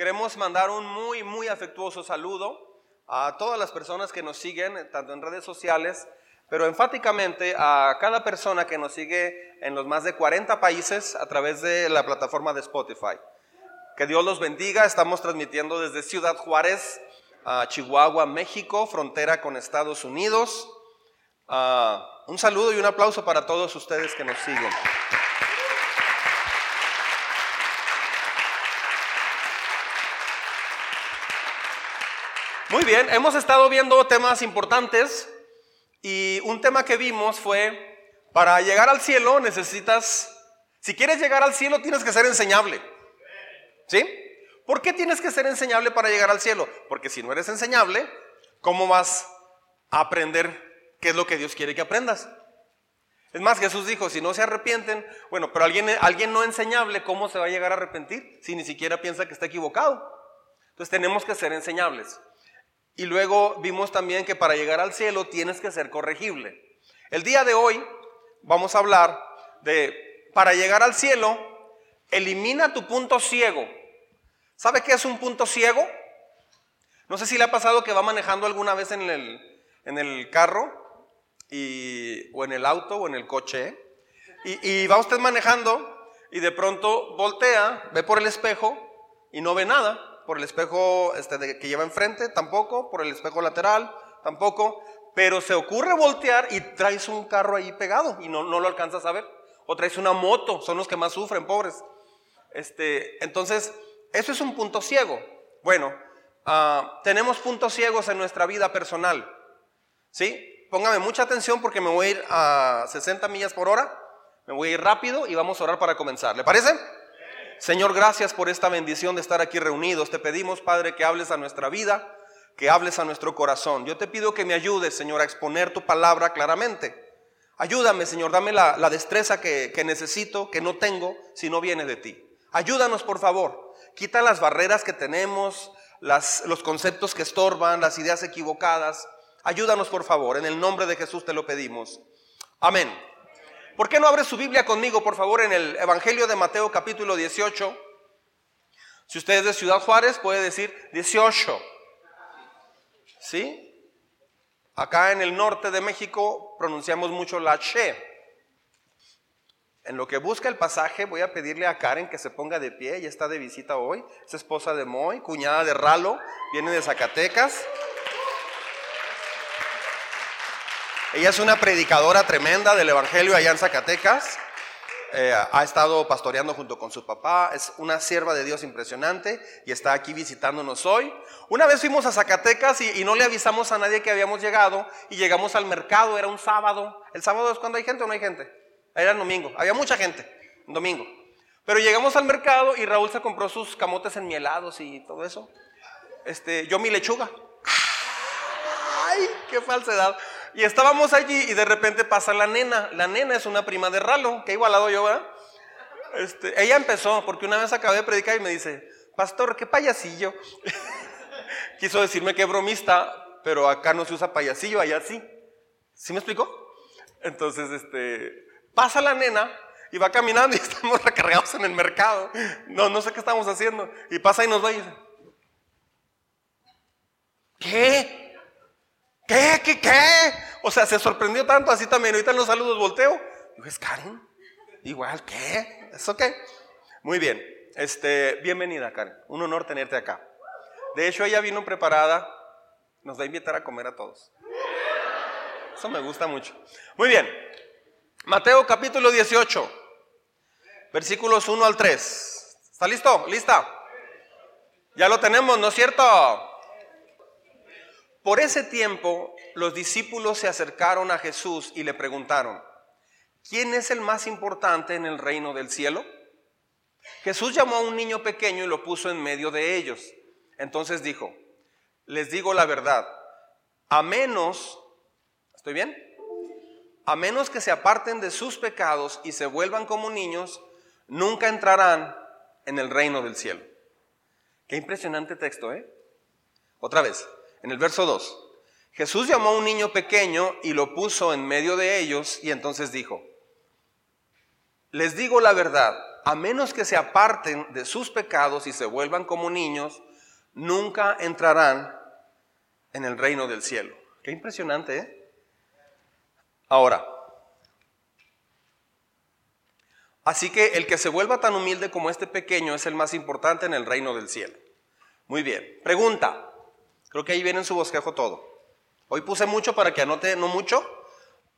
Queremos mandar un muy, muy afectuoso saludo a todas las personas que nos siguen, tanto en redes sociales, pero enfáticamente a cada persona que nos sigue en los más de 40 países a través de la plataforma de Spotify. Que Dios los bendiga. Estamos transmitiendo desde Ciudad Juárez, a Chihuahua, México, frontera con Estados Unidos. Ah, un saludo y un aplauso para todos ustedes que nos siguen. Muy bien, hemos estado viendo temas importantes y un tema que vimos fue, para llegar al cielo necesitas, si quieres llegar al cielo tienes que ser enseñable. ¿Sí? ¿Por qué tienes que ser enseñable para llegar al cielo? Porque si no eres enseñable, ¿cómo vas a aprender qué es lo que Dios quiere que aprendas? Es más, Jesús dijo, si no se arrepienten, bueno, pero alguien, alguien no enseñable, ¿cómo se va a llegar a arrepentir si ni siquiera piensa que está equivocado? Entonces tenemos que ser enseñables. Y luego vimos también que para llegar al cielo tienes que ser corregible. El día de hoy vamos a hablar de, para llegar al cielo, elimina tu punto ciego. ¿Sabe qué es un punto ciego? No sé si le ha pasado que va manejando alguna vez en el, en el carro y, o en el auto o en el coche y, y va usted manejando y de pronto voltea, ve por el espejo y no ve nada por el espejo este, que lleva enfrente, tampoco, por el espejo lateral, tampoco, pero se ocurre voltear y traes un carro ahí pegado y no, lo alcanzas a ver. O traes una moto, son los que más sufren, pobres. Este, entonces, eso es un punto ciego. Bueno, uh, tenemos puntos ciegos en nuestra vida personal. ¿Sí? Póngame mucha atención porque me voy a ir a 60 millas por hora. Me voy a ir rápido y vamos a orar para comenzar. ¿Le parece? Señor, gracias por esta bendición de estar aquí reunidos. Te pedimos, Padre, que hables a nuestra vida, que hables a nuestro corazón. Yo te pido que me ayudes, Señor, a exponer tu palabra claramente. Ayúdame, Señor, dame la, destreza que, necesito, que no tengo, si no viene de ti. Ayúdanos, por favor. Quita las barreras que tenemos, las, los conceptos que estorban, las ideas equivocadas. Ayúdanos, por favor. En el nombre de Jesús te lo pedimos. Amén. ¿Por qué no abre su Biblia conmigo, por favor, en el Evangelio de Mateo capítulo 18? Si usted es de Ciudad Juárez, puede decir 18. ¿Sí? Acá en el norte de México pronunciamos mucho la che. En lo que busca el pasaje, voy a pedirle a Karen que se ponga de pie. Ella está de visita hoy. Es esposa de Moy, cuñada de Ralo, viene de Zacatecas. Ella es una predicadora tremenda del Evangelio allá en Zacatecas. Eh, ha estado pastoreando junto con su papá. Es una sierva de Dios impresionante y está aquí visitándonos hoy. Una vez fuimos a Zacatecas y, no le avisamos a nadie que habíamos llegado y llegamos al mercado. Era un sábado. ¿El sábado es cuando hay gente o no hay gente? Era el domingo. Había mucha gente. Un domingo. Pero llegamos al mercado y Raúl se compró sus camotes enmielados y todo eso. Este, yo mi lechuga. ¡Ay, qué falsedad! Y estábamos allí y de repente pasa la nena. La nena es una prima de Ralo, que igualado yo, ¿verdad? Este, ella empezó, porque una vez acabé de predicar y me dice, pastor, qué payasillo. Quiso decirme que bromista, pero acá no se usa payasillo, allá sí. ¿Sí me explicó? Entonces, este, pasa la nena y va caminando y estamos recargados en el mercado. No, no sé qué estamos haciendo. Y pasa y nos va y dice, ¿qué? ¿Qué? ¿Qué? ¿Qué? O sea, se sorprendió tanto así también. Ahorita los saludos volteo. Digo, ¿es Karen? Igual, ¿qué? ¿Eso qué? Muy bien. Este, bienvenida, Karen. Un honor tenerte acá. De hecho, ella vino preparada. Nos va a invitar a comer a todos. Eso me gusta mucho. Muy bien. Mateo capítulo 18. Versículos 1 al 3. ¿Está listo? ¿Lista? Ya lo tenemos, ¿no es cierto? Por ese tiempo los discípulos se acercaron a Jesús y le preguntaron, ¿quién es el más importante en el reino del cielo? Jesús llamó a un niño pequeño y lo puso en medio de ellos. Entonces dijo, les digo la verdad, a menos, ¿estoy bien? A menos que se aparten de sus pecados y se vuelvan como niños, nunca entrarán en el reino del cielo. Qué impresionante texto, ¿eh? Otra vez en el verso 2. Jesús llamó a un niño pequeño y lo puso en medio de ellos y entonces dijo, les digo la verdad, a menos que se aparten de sus pecados y se vuelvan como niños, nunca entrarán en el reino del cielo. Qué impresionante, ¿eh? Ahora, así que el que se vuelva tan humilde como este pequeño es el más importante en el reino del cielo. Muy bien, pregunta. Creo que ahí viene en su bosquejo todo. Hoy puse mucho para que anote, no mucho,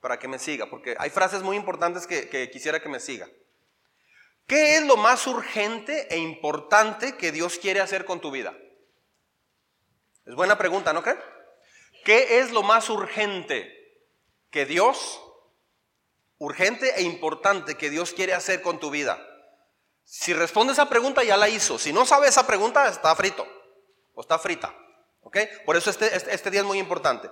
para que me siga, porque hay frases muy importantes que, que quisiera que me siga. ¿Qué es lo más urgente e importante que Dios quiere hacer con tu vida? Es buena pregunta, ¿no creen? ¿Qué es lo más urgente que Dios, urgente e importante que Dios quiere hacer con tu vida? Si responde esa pregunta, ya la hizo. Si no sabe esa pregunta, está frito o está frita. ¿Ok? Por eso este, este, este día es muy importante.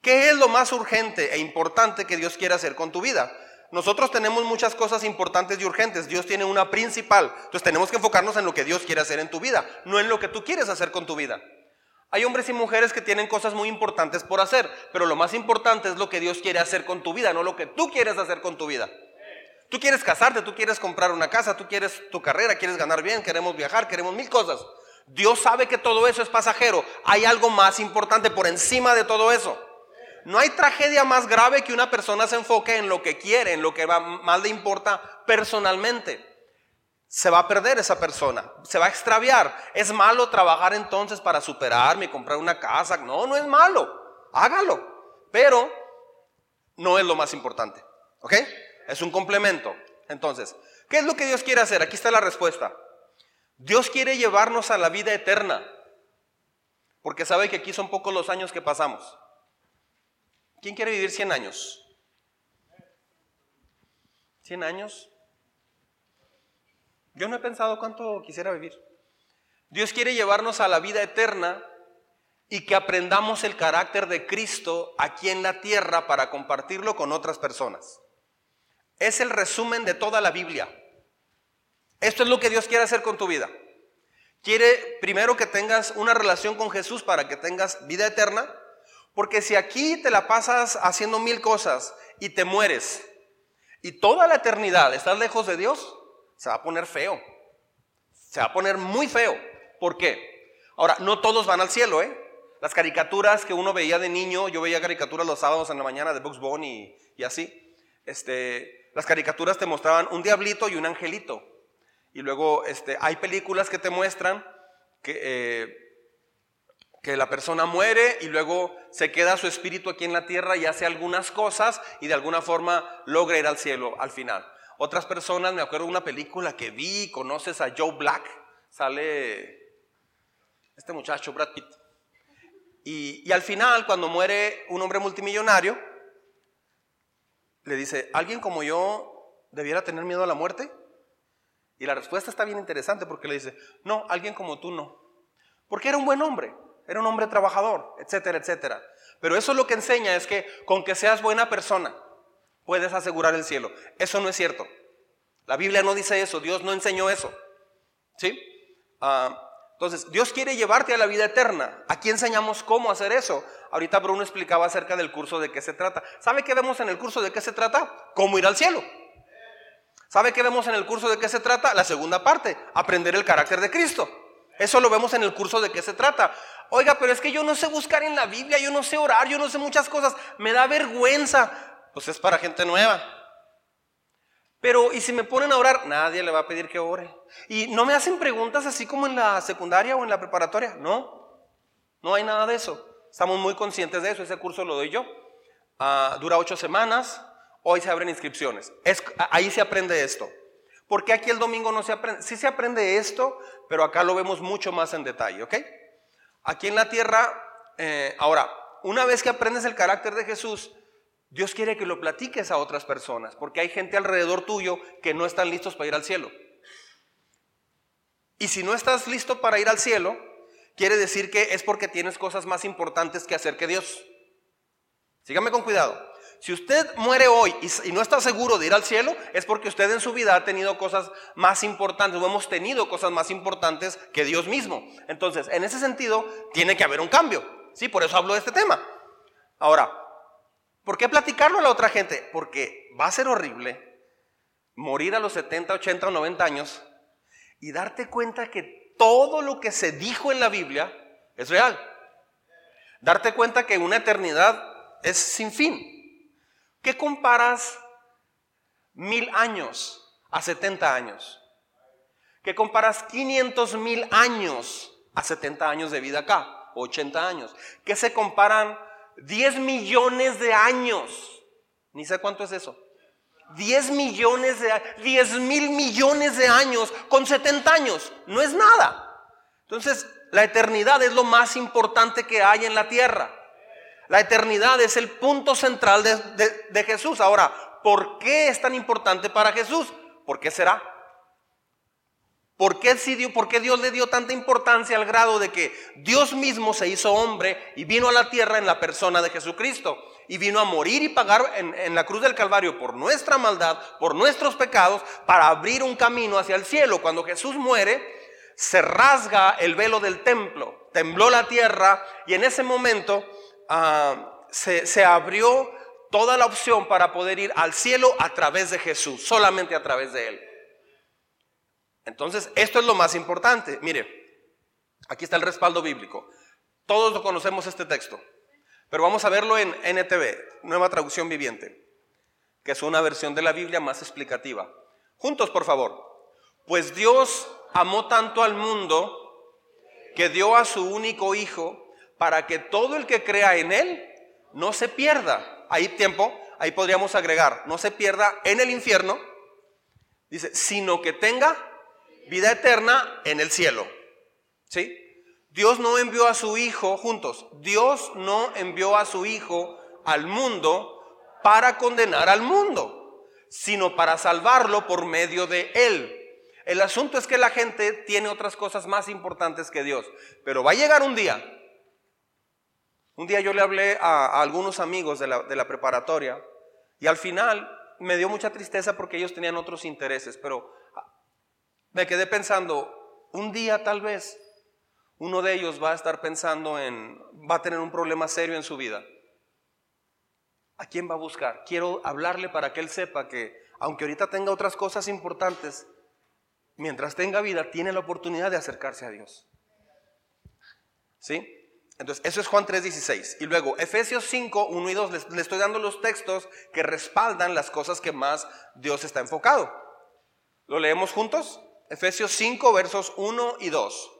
¿Qué es lo más urgente e importante que Dios quiere hacer con tu vida? Nosotros tenemos muchas cosas importantes y urgentes. Dios tiene una principal. Entonces tenemos que enfocarnos en lo que Dios quiere hacer en tu vida, no en lo que tú quieres hacer con tu vida. Hay hombres y mujeres que tienen cosas muy importantes por hacer, pero lo más importante es lo que Dios quiere hacer con tu vida, no lo que tú quieres hacer con tu vida. Tú quieres casarte, tú quieres comprar una casa, tú quieres tu carrera, quieres ganar bien, queremos viajar, queremos mil cosas. Dios sabe que todo eso es pasajero. Hay algo más importante por encima de todo eso. No hay tragedia más grave que una persona se enfoque en lo que quiere, en lo que más le importa personalmente se va a perder esa persona, se va a extraviar. ¿Es malo trabajar entonces para superarme y comprar una casa? No, no es malo, hágalo, pero no es lo más importante, ¿ok? Es un complemento. Entonces, ¿qué es lo que Dios quiere hacer? Aquí está la respuesta. Dios quiere llevarnos a la vida eterna, porque sabe que aquí son pocos los años que pasamos. ¿Quién quiere vivir 100 años? ¿100 años? Yo no he pensado cuánto quisiera vivir. Dios quiere llevarnos a la vida eterna y que aprendamos el carácter de Cristo aquí en la tierra para compartirlo con otras personas. Es el resumen de toda la Biblia. Esto es lo que Dios quiere hacer con tu vida. Quiere primero que tengas una relación con Jesús para que tengas vida eterna, porque si aquí te la pasas haciendo mil cosas y te mueres y toda la eternidad estás lejos de Dios, se va a poner feo. Se va a poner muy feo. ¿Por qué? Ahora, no todos van al cielo, ¿eh? Las caricaturas que uno veía de niño, yo veía caricaturas los sábados en la mañana de Bugs Bunny y, así. Este, las caricaturas te mostraban un diablito y un angelito. Y luego este, hay películas que te muestran que, eh, que la persona muere y luego se queda su espíritu aquí en la tierra y hace algunas cosas y de alguna forma logra ir al cielo al final. Otras personas, me acuerdo de una película que vi, conoces a Joe Black, sale este muchacho, Brad Pitt. Y, al final, cuando muere un hombre multimillonario, le dice, ¿alguien como yo debiera tener miedo a la muerte? Y la respuesta está bien interesante porque le dice, no, alguien como tú no. Porque era un buen hombre, era un hombre trabajador, etcétera, etcétera. Pero eso lo que enseña es que con que seas buena persona, puedes asegurar el cielo. Eso no es cierto. La Biblia no dice eso, Dios no enseñó eso. ¿Sí? Ah, entonces, Dios quiere llevarte a la vida eterna. Aquí enseñamos cómo hacer eso. Ahorita Bruno explicaba acerca del curso de qué se trata. ¿Sabe qué vemos en el curso de qué se trata? Cómo ir al cielo. ¿Sabe qué vemos en el curso de qué se trata? La segunda parte, aprender el carácter de Cristo. Eso lo vemos en el curso de qué se trata. Oiga, pero es que yo no sé buscar en la Biblia, yo no sé orar, yo no sé muchas cosas, me da vergüenza pues es para gente nueva. Pero, ¿y si me ponen a orar? Nadie le va a pedir que ore. Y no me hacen preguntas así como en la secundaria o en la preparatoria. No, no hay nada de eso. Estamos muy conscientes de eso. Ese curso lo doy yo. Ah, dura ocho semanas. Hoy se abren inscripciones. ahí se aprende esto. Porque aquí el domingo no se aprende. Sí se aprende esto, pero acá lo vemos mucho más en detalle, ¿ok? Aquí en la tierra, eh, ahora, una vez que aprendes el carácter de Jesús, Dios quiere que lo platiques a otras personas, porque hay gente alrededor tuyo que no están listos para ir al cielo. Y si no estás listo para ir al cielo, quiere decir que es porque tienes cosas más importantes que hacer que Dios. Sígame con cuidado. Si usted muere hoy y, no está seguro de ir al cielo, es porque usted en su vida ha tenido cosas más importantes, o hemos tenido cosas más importantes que Dios mismo. Entonces, en ese sentido, tiene que haber un cambio. Sí, por eso hablo de este tema. Ahora, ¿Por qué platicarlo a la otra gente? Porque va a ser horrible morir a los 70, 80 o 90 años y darte cuenta que todo lo que se dijo en la Biblia es real. Darte cuenta que una eternidad es sin fin. ¿Qué comparas mil años a 70 años? ¿Qué comparas 500 mil años a 70 años de vida acá? 80 años. ¿Qué se comparan 10 millones de años? Ni sé cuánto es eso. 10 millones de 10 mil millones de años con 70 años. No es nada. Entonces, la eternidad es lo más importante que hay en la tierra. La eternidad es el punto central de, Jesús. Ahora, ¿por qué es tan importante para Jesús? ¿Por qué será? ¿Por qué, ¿Por qué, Dios le dio tanta importancia al grado de que Dios mismo se hizo hombre y vino a la tierra en la persona de Jesucristo? Y vino a morir y pagar en, en, la cruz del Calvario por nuestra maldad, por nuestros pecados, para abrir un camino hacia el cielo. Cuando Jesús muere, se rasga el velo del templo, tembló la tierra y en ese momento Ah, se, abrió toda la opción para poder ir al cielo a través de Jesús, solamente a través de Él. Entonces, esto es lo más importante. Mire, aquí está el respaldo bíblico. Todos lo conocemos este texto, pero vamos a verlo en NTV, Nueva Traducción Viviente, que es una versión de la Biblia más explicativa. Juntos, por favor. Pues Dios amó tanto al mundo que dio a su único Hijo para que todo el que crea en Él no se pierda. Ahí tiempo, ahí podríamos agregar, no se pierda en el infierno, dice, sino que tenga vida eterna en el cielo. ¿Sí? Dios no envió a su Hijo, juntos, Dios no envió a su Hijo al mundo para condenar al mundo, sino para salvarlo por medio de Él. El asunto es que la gente tiene otras cosas más importantes que Dios, pero va a llegar un día un día yo le hablé a, algunos amigos de la, preparatoria y al final me dio mucha tristeza porque ellos tenían otros intereses, pero me quedé pensando, un día tal vez uno de ellos va a estar pensando en, va a tener un problema serio en su vida. ¿A quién va a buscar? Quiero hablarle para que él sepa que, aunque ahorita tenga otras cosas importantes, mientras tenga vida, tiene la oportunidad de acercarse a Dios. ¿Sí? Entonces, eso es Juan 3:16. Y luego, Efesios 5, 1 y 2, les, les, estoy dando los textos que respaldan las cosas que más Dios está enfocado. ¿Lo leemos juntos? Efesios 5, versos 1 y 2.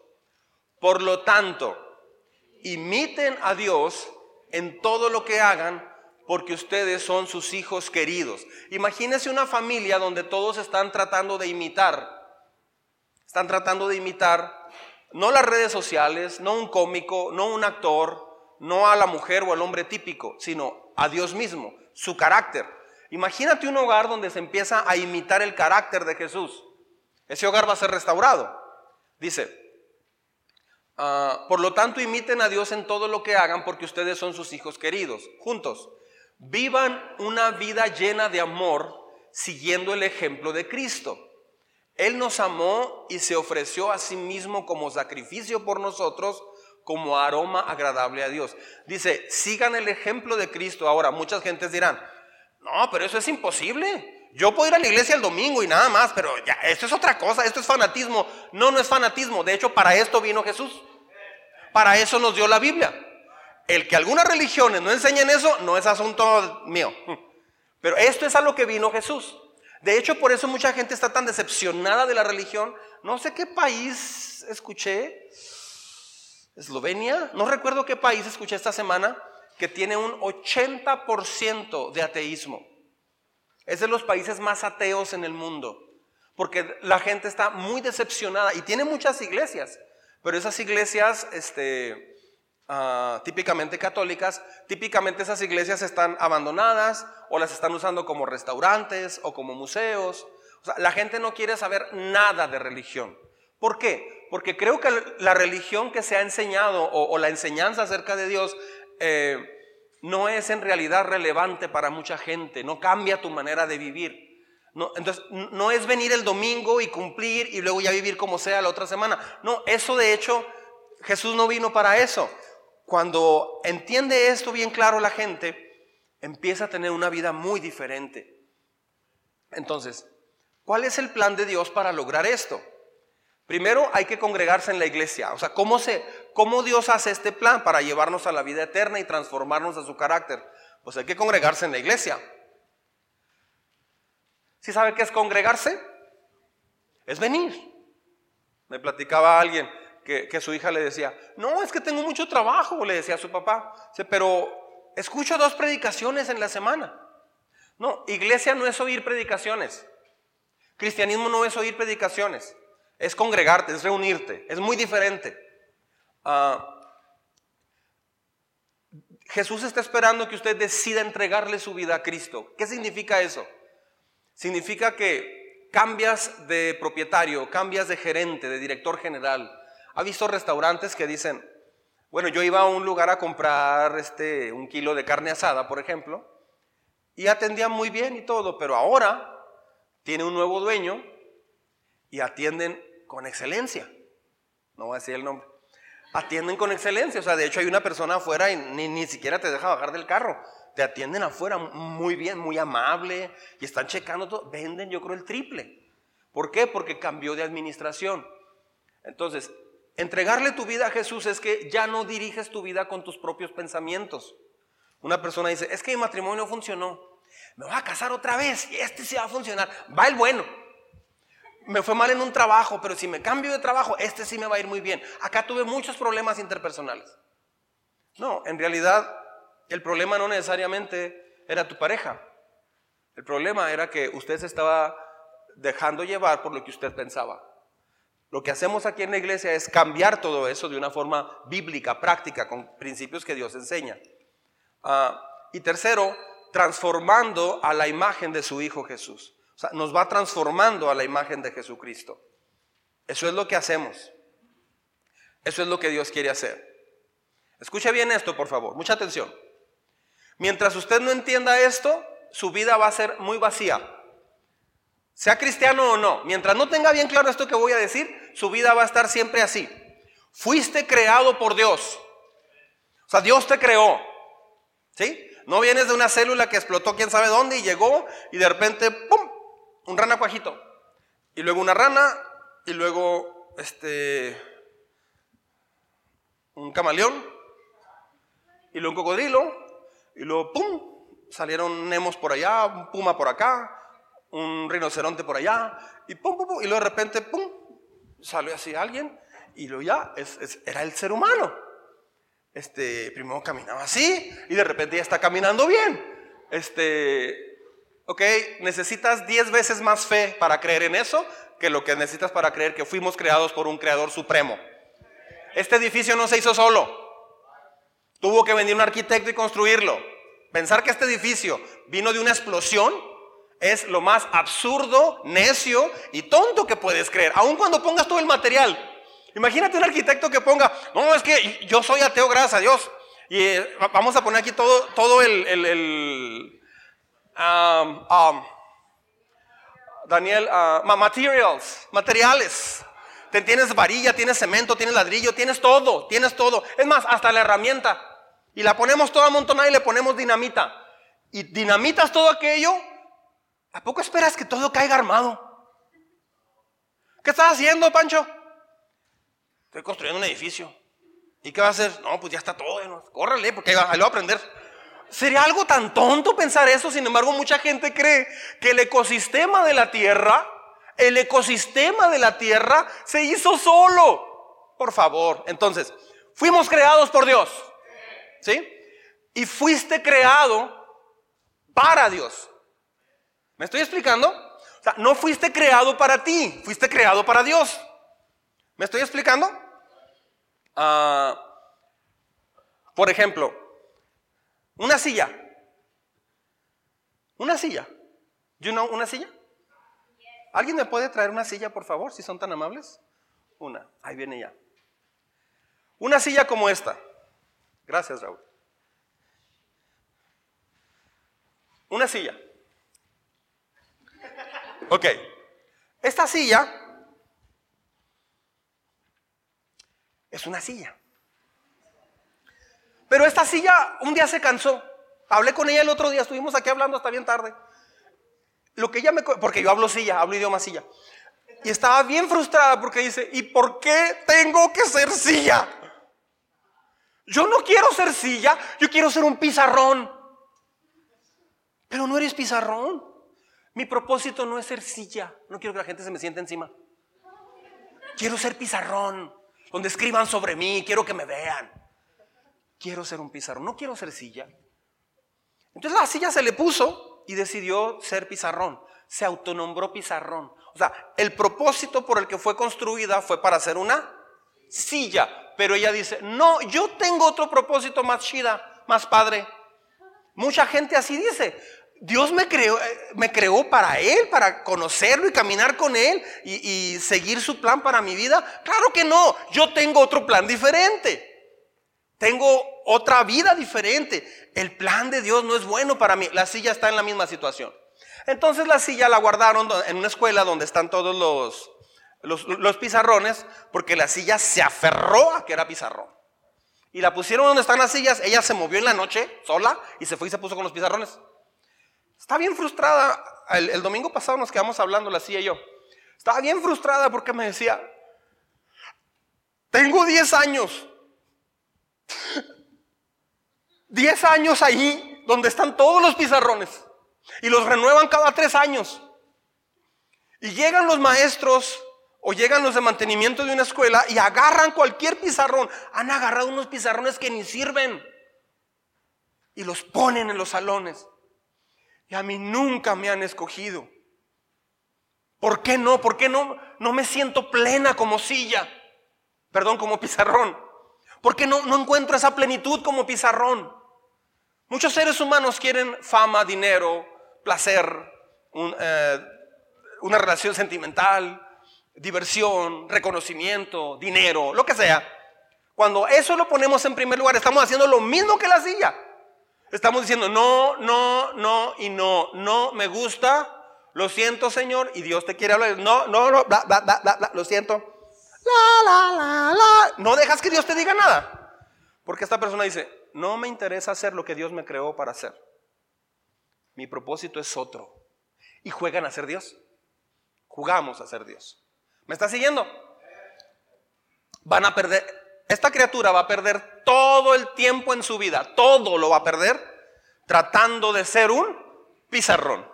Por lo tanto, imiten a Dios en todo lo que hagan, porque ustedes son sus hijos queridos. Imagínense una familia donde todos están tratando de imitar, están tratando de imitar no las redes sociales, no un cómico, no un actor, no a la mujer o al hombre típico, sino a Dios mismo, su carácter. Imagínate un hogar donde se empieza a imitar el carácter de Jesús. Ese hogar va a ser restaurado. Dice, ah, por lo tanto imiten a Dios en todo lo que hagan porque ustedes son sus hijos queridos. Juntos, vivan una vida llena de amor siguiendo el ejemplo de Cristo. Él nos amó y se ofreció a sí mismo como sacrificio por nosotros, como aroma agradable a Dios. Dice, sigan el ejemplo de Cristo. Ahora, muchas gentes dirán, no, pero eso es imposible. Yo puedo ir a la iglesia el domingo y nada más, pero ya, esto es otra cosa, esto es fanatismo. No, no es fanatismo. De hecho, para esto vino Jesús. Para eso nos dio la Biblia. El que algunas religiones no enseñen eso no es asunto mío. Pero esto es a lo que vino Jesús. De hecho, por eso mucha gente está tan decepcionada de la religión. No sé qué país escuché, Eslovenia, no recuerdo qué país escuché esta semana, que tiene un 80% de ateísmo. Es de los países más ateos en el mundo, porque la gente está muy decepcionada y tiene muchas iglesias, pero esas iglesias, este, Ah, típicamente católicas, típicamente esas iglesias están abandonadas o las están usando como restaurantes o como museos. La gente no quiere saber nada de religión. ¿Por qué? Porque creo que la religión que se ha enseñado o, la enseñanza acerca de Dios eh, no es en realidad relevante para mucha gente, no cambia tu manera de vivir. No, entonces, no es venir el domingo y cumplir y luego ya vivir como sea la otra semana. No, eso de hecho, Jesús no vino para eso. Cuando entiende esto bien claro la gente, empieza a tener una vida muy diferente. Entonces, ¿Cuál es el plan de Dios para lograr esto? Primero hay que congregarse en la iglesia. O sea, ¿cómo, se, ¿cómo Dios hace este plan para llevarnos a la vida eterna y transformarnos a su carácter? Pues hay que congregarse en la iglesia. ¿Sí sabe qué es congregarse? Es venir. Me platicaba alguien que, su hija le decía, no, es que tengo mucho trabajo, le decía a su papá, pero escucho dos predicaciones en la semana. No, iglesia no es oír predicaciones. Cristianismo no es oír predicaciones. Es congregarte, es reunirte. Es muy diferente. Ah, Jesús está esperando que usted decida entregarle su vida a Cristo. ¿Qué significa eso? Significa que cambias de propietario, cambias de gerente, de director general. ¿Ha visto restaurantes que dicen, bueno, yo iba a un lugar a comprar este, un kilo de carne asada, por ejemplo, y atendían muy bien y todo, pero ahora tiene un nuevo dueño y atienden con excelencia. No voy a decir el nombre. Atienden con excelencia. O sea, de hecho hay una persona afuera y ni, ni siquiera te deja bajar del carro te atienden afuera muy bien, muy amable y están checando todo. Venden, yo creo, el triple. ¿Por qué? Porque cambió de administración. Entonces, entregarle tu vida a Jesús es que ya no diriges tu vida con tus propios pensamientos. Una persona dice, es que mi matrimonio funcionó. Me voy a casar otra vez y este sí va a funcionar. Va el bueno. Me fue mal en un trabajo, pero si me cambio de trabajo, este sí me va a ir muy bien. Acá tuve muchos problemas interpersonales. No, en realidad el problema no necesariamente era tu pareja. El problema era que usted se estaba dejando llevar por lo que usted pensaba. Lo que hacemos aquí en la iglesia es cambiar todo eso de una forma bíblica, práctica, con principios que Dios enseña. Ah, y tercero, transformando a la imagen de su Hijo Jesús. O sea, nos va transformando a la imagen de Jesucristo. Eso es lo que hacemos. Eso es lo que Dios quiere hacer. Escuche bien esto, por favor. Mucha atención. Mientras usted no entienda esto, su vida va a ser muy vacía. Sea cristiano o no, mientras no tenga bien claro esto que voy a decir, su vida va a estar siempre así. Fuiste creado por Dios. O sea, Dios te creó. ¿Sí? No vienes de una célula que explotó quién sabe dónde y llegó y de repente, ¡pum! Un rana cuajito. Y luego una rana y luego este un camaleón y luego un cocodrilo y luego, ¡pum! Salieron nemos por allá, un puma por acá, un rinoceronte por allá, y pum, pum, pum, y luego de repente, ¡pum! Salió así alguien, y luego ya era el ser humano. Este, primero caminaba así, y de repente ya está caminando bien. Este, ok, necesitas 10 veces más fe para creer en eso que lo que necesitas para creer que fuimos creados por un creador supremo. Este edificio no se hizo solo. Tuvo que venir un arquitecto y construirlo. Pensar que este edificio vino de una explosión es lo más absurdo, necio y tonto que puedes creer, aun cuando pongas todo el material. Imagínate un arquitecto que ponga, no, es que yo soy ateo, gracias a Dios. Y eh, vamos a poner aquí todo, todo el, el, Daniel, uh, materials, materiales. Tienes varilla, tienes cemento, tienes ladrillo, tienes todo, tienes todo. Es más, hasta la herramienta. Y la ponemos toda amontonada y le ponemos dinamita. Y dinamitas todo aquello. ¿A poco esperas que todo caiga armado? ¿Qué estás haciendo, Pancho? Estoy construyendo un edificio. ¿Y qué va a hacer? No, pues ya está todo. Córrele, porque ahí, lo va a aprender. Sería algo tan tonto pensar eso. Sin embargo, mucha gente cree que el ecosistema de la Tierra el ecosistema de la tierra se hizo solo. Por favor, entonces, fuimos creados por Dios. ¿Sí? Y fuiste creado para Dios. ¿Me estoy explicando? O sea, no fuiste creado para ti, fuiste creado para Dios. ¿Me estoy explicando? Ah, por ejemplo, una silla. Una silla. You know, una silla. ¿Alguien me puede traer una silla, por favor, si son tan amables? Una, ahí viene ya. Una silla como esta. Gracias, Raúl. Una silla. Ok. Esta silla es una silla. Pero esta silla un día se cansó. Hablé con ella el otro día, estuvimos aquí hablando hasta bien tarde. lo que ella me... Porque yo hablo silla, hablo idioma silla. Y estaba bien frustrada porque dice, ¿y por qué tengo que ser silla? Yo no quiero ser silla, yo quiero ser un pizarrón. Pero no eres pizarrón. Mi propósito no es ser silla. No quiero que la gente se me siente encima. Quiero ser pizarrón, donde escriban sobre mí, quiero que me vean. Quiero ser un pizarrón, no quiero ser silla. Entonces la silla se le puso y decidió ser pizarrón. Se autonombró pizarrón. O sea, el propósito por el que fue construida fue para ser una silla. Pero ella dice, no, yo tengo otro propósito más chida, más padre. Mucha gente así dice. Dios me creó, eh, me creó para Él, para conocerlo y caminar con Él y, seguir su plan para mi vida. Claro que no, yo tengo otro plan diferente. Tengo otra vida diferente. El plan de Dios no es bueno para mí. La silla está en la misma situación. Entonces la silla la guardaron en una escuela donde están todos los, los, pizarrones, porque la silla se aferró a que era pizarrón. Y la pusieron donde están las sillas, ella se movió en la noche sola y se fue y se puso con los pizarrones. Está bien frustrada. El, domingo pasado nos quedamos hablando la silla y yo. Estaba bien frustrada porque me decía, tengo 10 años. 10 años ahí donde están todos los pizarrones. Y los renuevan cada tres años. Y llegan los maestros o llegan los de mantenimiento de una escuela y agarran cualquier pizarrón. Han agarrado unos pizarrones que ni sirven. Y los ponen en los salones. Y a mí nunca me han escogido. ¿Por qué no? ¿Por qué no, no me siento plena como silla? Perdón, como pizarrón. ¿Por qué no, no encuentro esa plenitud como pizarrón? Muchos seres humanos quieren fama, dinero, placer, eh, una relación sentimental, diversión, reconocimiento, dinero, lo que sea. Cuando eso lo ponemos en primer lugar, estamos haciendo lo mismo que la silla. Estamos diciendo no, no, no y no, no me gusta, lo siento Señor, y Dios te quiere hablar, no, no, no, lo siento. La, la, la, la. No dejas que Dios te diga nada. Porque esta persona dice, no me interesa hacer lo que Dios me creó para hacer. Mi propósito es otro. Y juegan a ser Dios. Jugamos a ser Dios. ¿Me está siguiendo? Van a perder, esta criatura va a perder todo el tiempo en su vida, todo lo va a perder tratando de ser un pizarrón.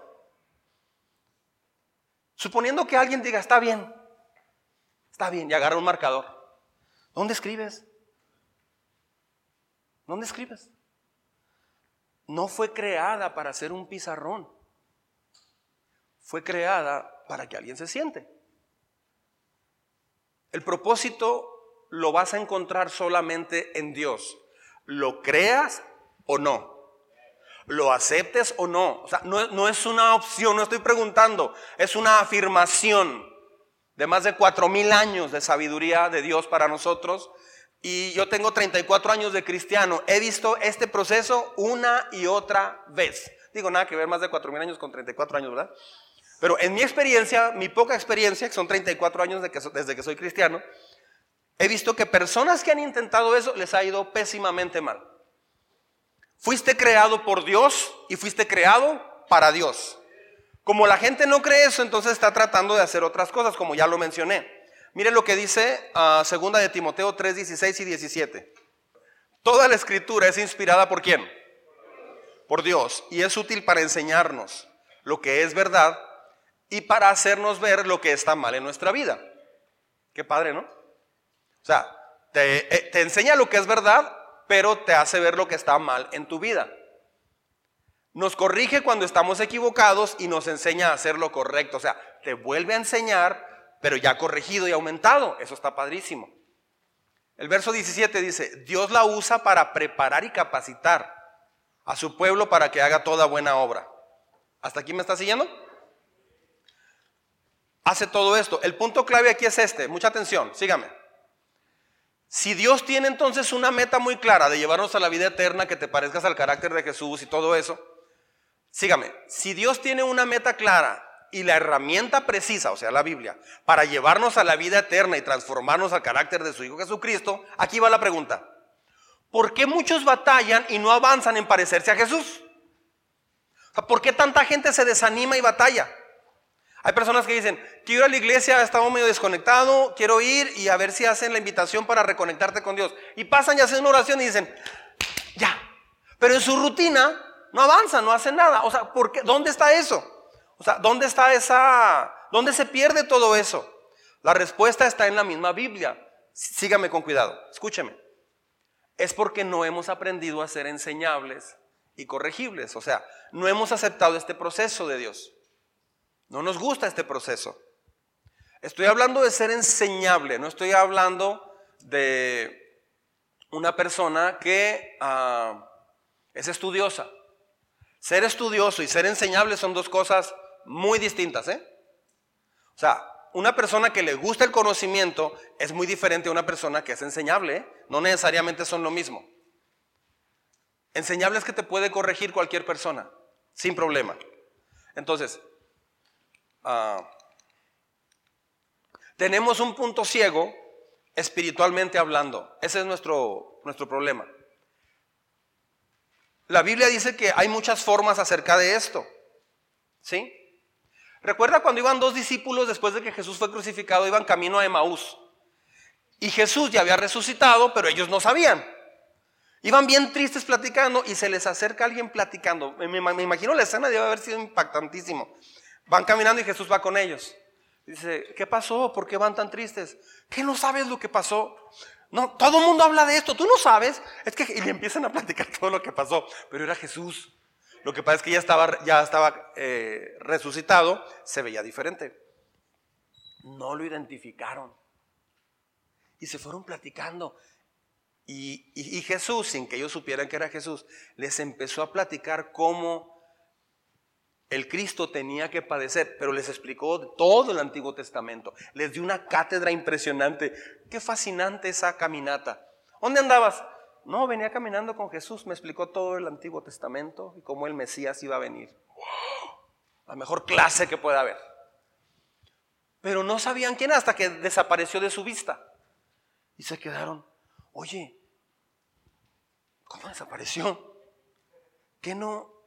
Suponiendo que alguien diga, está bien, está bien, y agarra un marcador. ¿Dónde escribes? ¿Dónde escribes? no fue creada para ser un pizarrón. Fue creada para que alguien se siente. El propósito lo vas a encontrar solamente en Dios. Lo creas o no. Lo aceptes o no. O sea, no, no es una opción, no estoy preguntando. Es una afirmación de más de cuatro mil años de sabiduría de Dios para nosotros y yo tengo 34 años de cristiano. He visto este proceso una y otra vez. Digo, nada que ver más de 4 mil años con 34 años, ¿verdad? Pero en mi experiencia, mi poca experiencia, que son 34 años desde que soy cristiano, he visto que personas que han intentado eso les ha ido pésimamente mal. Fuiste creado por Dios y fuiste creado para Dios. Como la gente no cree eso, entonces está tratando de hacer otras cosas, como ya lo mencioné. Mire lo que dice uh, segunda de Timoteo 3, 16 y 17. Toda la escritura es inspirada por quién? Por Dios. Y es útil para enseñarnos lo que es verdad y para hacernos ver lo que está mal en nuestra vida. Qué padre, ¿no? O sea, te, eh, te enseña lo que es verdad, pero te hace ver lo que está mal en tu vida. Nos corrige cuando estamos equivocados y nos enseña a hacer lo correcto. O sea, te vuelve a enseñar pero ya corregido y aumentado. Eso está padrísimo. El verso 17 dice, Dios la usa para preparar y capacitar a su pueblo para que haga toda buena obra. ¿Hasta aquí me está siguiendo? Hace todo esto. El punto clave aquí es este. Mucha atención, sígame. Si Dios tiene entonces una meta muy clara de llevarnos a la vida eterna, que te parezcas al carácter de Jesús y todo eso, sígame. Si Dios tiene una meta clara y la herramienta precisa, o sea, la Biblia, para llevarnos a la vida eterna y transformarnos al carácter de su Hijo Jesucristo, aquí va la pregunta. ¿Por qué muchos batallan y no avanzan en parecerse a Jesús? ¿Por qué tanta gente se desanima y batalla? Hay personas que dicen, quiero ir a la iglesia, he estado medio desconectado, quiero ir y a ver si hacen la invitación para reconectarte con Dios. Y pasan y hacen una oración y dicen, ya. Pero en su rutina no avanzan, no hacen nada. O sea, ¿por qué? ¿dónde está eso? O sea, ¿dónde está esa, dónde se pierde todo eso? La respuesta está en la misma Biblia. Sígame con cuidado, escúcheme. Es porque no hemos aprendido a ser enseñables y corregibles. O sea, no hemos aceptado este proceso de Dios. No nos gusta este proceso. Estoy hablando de ser enseñable, no estoy hablando de una persona que ah, es estudiosa. Ser estudioso y ser enseñable son dos cosas muy distintas. ¿eh? O sea, una persona que le gusta el conocimiento es muy diferente a una persona que es enseñable. ¿eh? No necesariamente son lo mismo. Enseñable es que te puede corregir cualquier persona, sin problema. Entonces, Ah, tenemos un punto ciego espiritualmente hablando. Ese es nuestro, nuestro problema. La Biblia dice que hay muchas formas acerca de esto. ¿Sí? Recuerda cuando iban dos discípulos después de que Jesús fue crucificado, iban camino a Emaús. Y Jesús ya había resucitado, pero ellos no sabían. Iban bien tristes platicando y se les acerca alguien platicando. Me, imagino la escena debe haber sido impactantísimo. Van caminando y Jesús va con ellos. Dice, ¿qué pasó? ¿Por qué van tan tristes? ¿Qué no sabes lo que pasó? No, todo el mundo habla de esto, tú no sabes. Es que y le empiezan a platicar todo lo que pasó, pero era Jesús. Lo que pasa es que ya estaba, ya estaba eh, resucitado, se veía diferente. No lo identificaron. Y se fueron platicando. Y, y Jesús, sin que ellos supieran que era Jesús, les empezó a platicar cómo el Cristo tenía que padecer, pero les explicó todo el Antiguo Testamento. Les dio una cátedra impresionante. Qué fascinante esa caminata. ¿Dónde andabas? No, venía caminando con Jesús, me explicó todo el Antiguo Testamento y cómo el Mesías iba a venir. La mejor clase que pueda haber. Pero no sabían quién hasta que desapareció de su vista. Y se quedaron, oye, ¿cómo desapareció? ¿Qué no,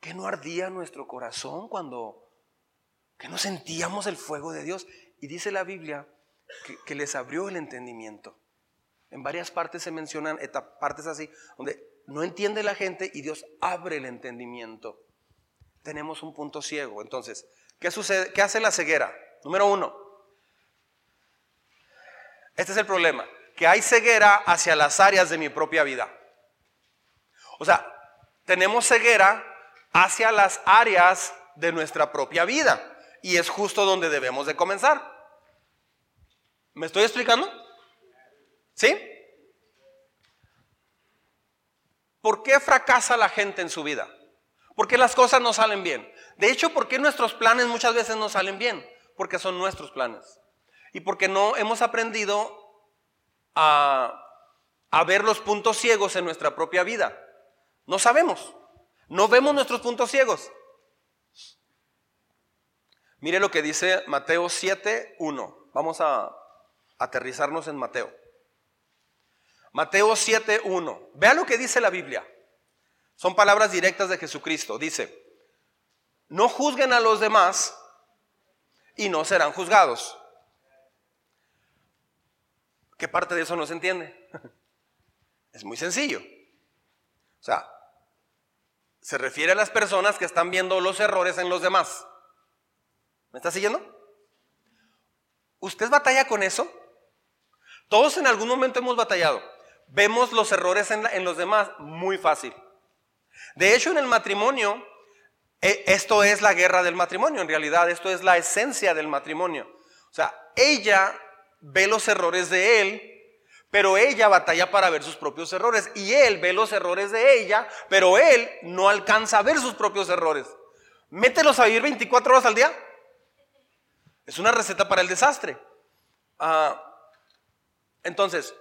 que no ardía nuestro corazón cuando que no sentíamos el fuego de Dios? Y dice la Biblia que, les abrió el entendimiento. En varias partes se mencionan partes así, donde no entiende la gente y Dios abre el entendimiento. Tenemos un punto ciego. Entonces, ¿qué sucede? ¿Qué hace la ceguera? Número uno. Este es el problema, que hay ceguera hacia las áreas de mi propia vida. O sea, tenemos ceguera hacia las áreas de nuestra propia vida. Y es justo donde debemos de comenzar. ¿Me estoy explicando? ¿Sí? ¿Por qué fracasa la gente en su vida? Porque las cosas no salen bien. De hecho, ¿por qué nuestros planes muchas veces no salen bien? Porque son nuestros planes. Y porque no hemos aprendido a, a ver los puntos ciegos en nuestra propia vida. No sabemos. No vemos nuestros puntos ciegos. Mire lo que dice Mateo 7, 1. Vamos a aterrizarnos en Mateo. Mateo 7, 1. Vea lo que dice la Biblia. Son palabras directas de Jesucristo. Dice, no juzguen a los demás y no serán juzgados. ¿Qué parte de eso no se entiende? Es muy sencillo. O sea, se refiere a las personas que están viendo los errores en los demás. ¿Me está siguiendo? ¿Usted batalla con eso? Todos en algún momento hemos batallado. Vemos los errores en, los demás muy fácil. De hecho, en el matrimonio, e, esto es la guerra del matrimonio, en realidad, esto es la esencia del matrimonio. O sea, ella ve los errores de él pero ella batalla para ver sus propios errores y él ve los errores de ella, pero él no alcanza a ver sus propios errores. Mételos a vivir 24 horas al día. Es una receta para el desastre. Ah, entonces,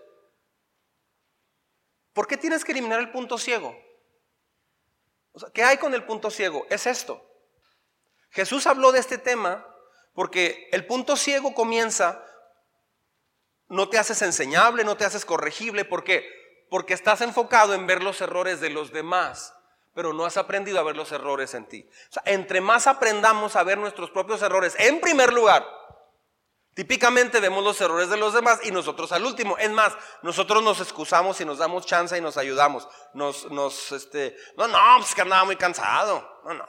¿por qué tienes que eliminar el punto ciego? ¿Qué hay con el punto ciego? Es esto. Jesús habló de este tema porque el punto ciego comienza no te haces enseñable, no te haces corregible. ¿Por qué? Porque estás enfocado en ver los errores de los demás, pero no has aprendido a ver los errores en ti. Entre más aprendamos a ver nuestros propios errores, en primer lugar, típicamente vemos los errores de los demás y nosotros al último. Es más, nosotros nos excusamos y nos damos chance y nos ayudamos. Nos, nos, este, no, no, pues que andaba muy cansado. No, no.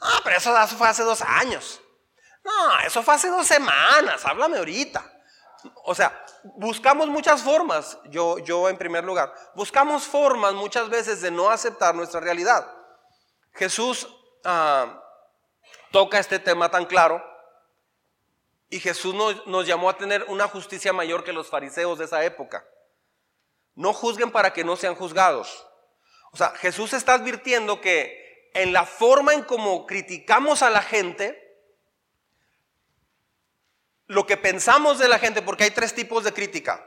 Ah, pero eso fue hace dos años. No, eso fue hace dos semanas. Háblame ahorita. O sea, buscamos muchas formas, yo, yo en primer lugar, buscamos formas muchas veces de no aceptar nuestra realidad. Jesús ah, toca este tema tan claro y Jesús nos, nos llamó a tener una justicia mayor que los fariseos de esa época. No juzguen para que no sean juzgados. O sea, Jesús está advirtiendo que en la forma en cómo criticamos a la gente, lo que pensamos de la gente, porque hay tres tipos de crítica.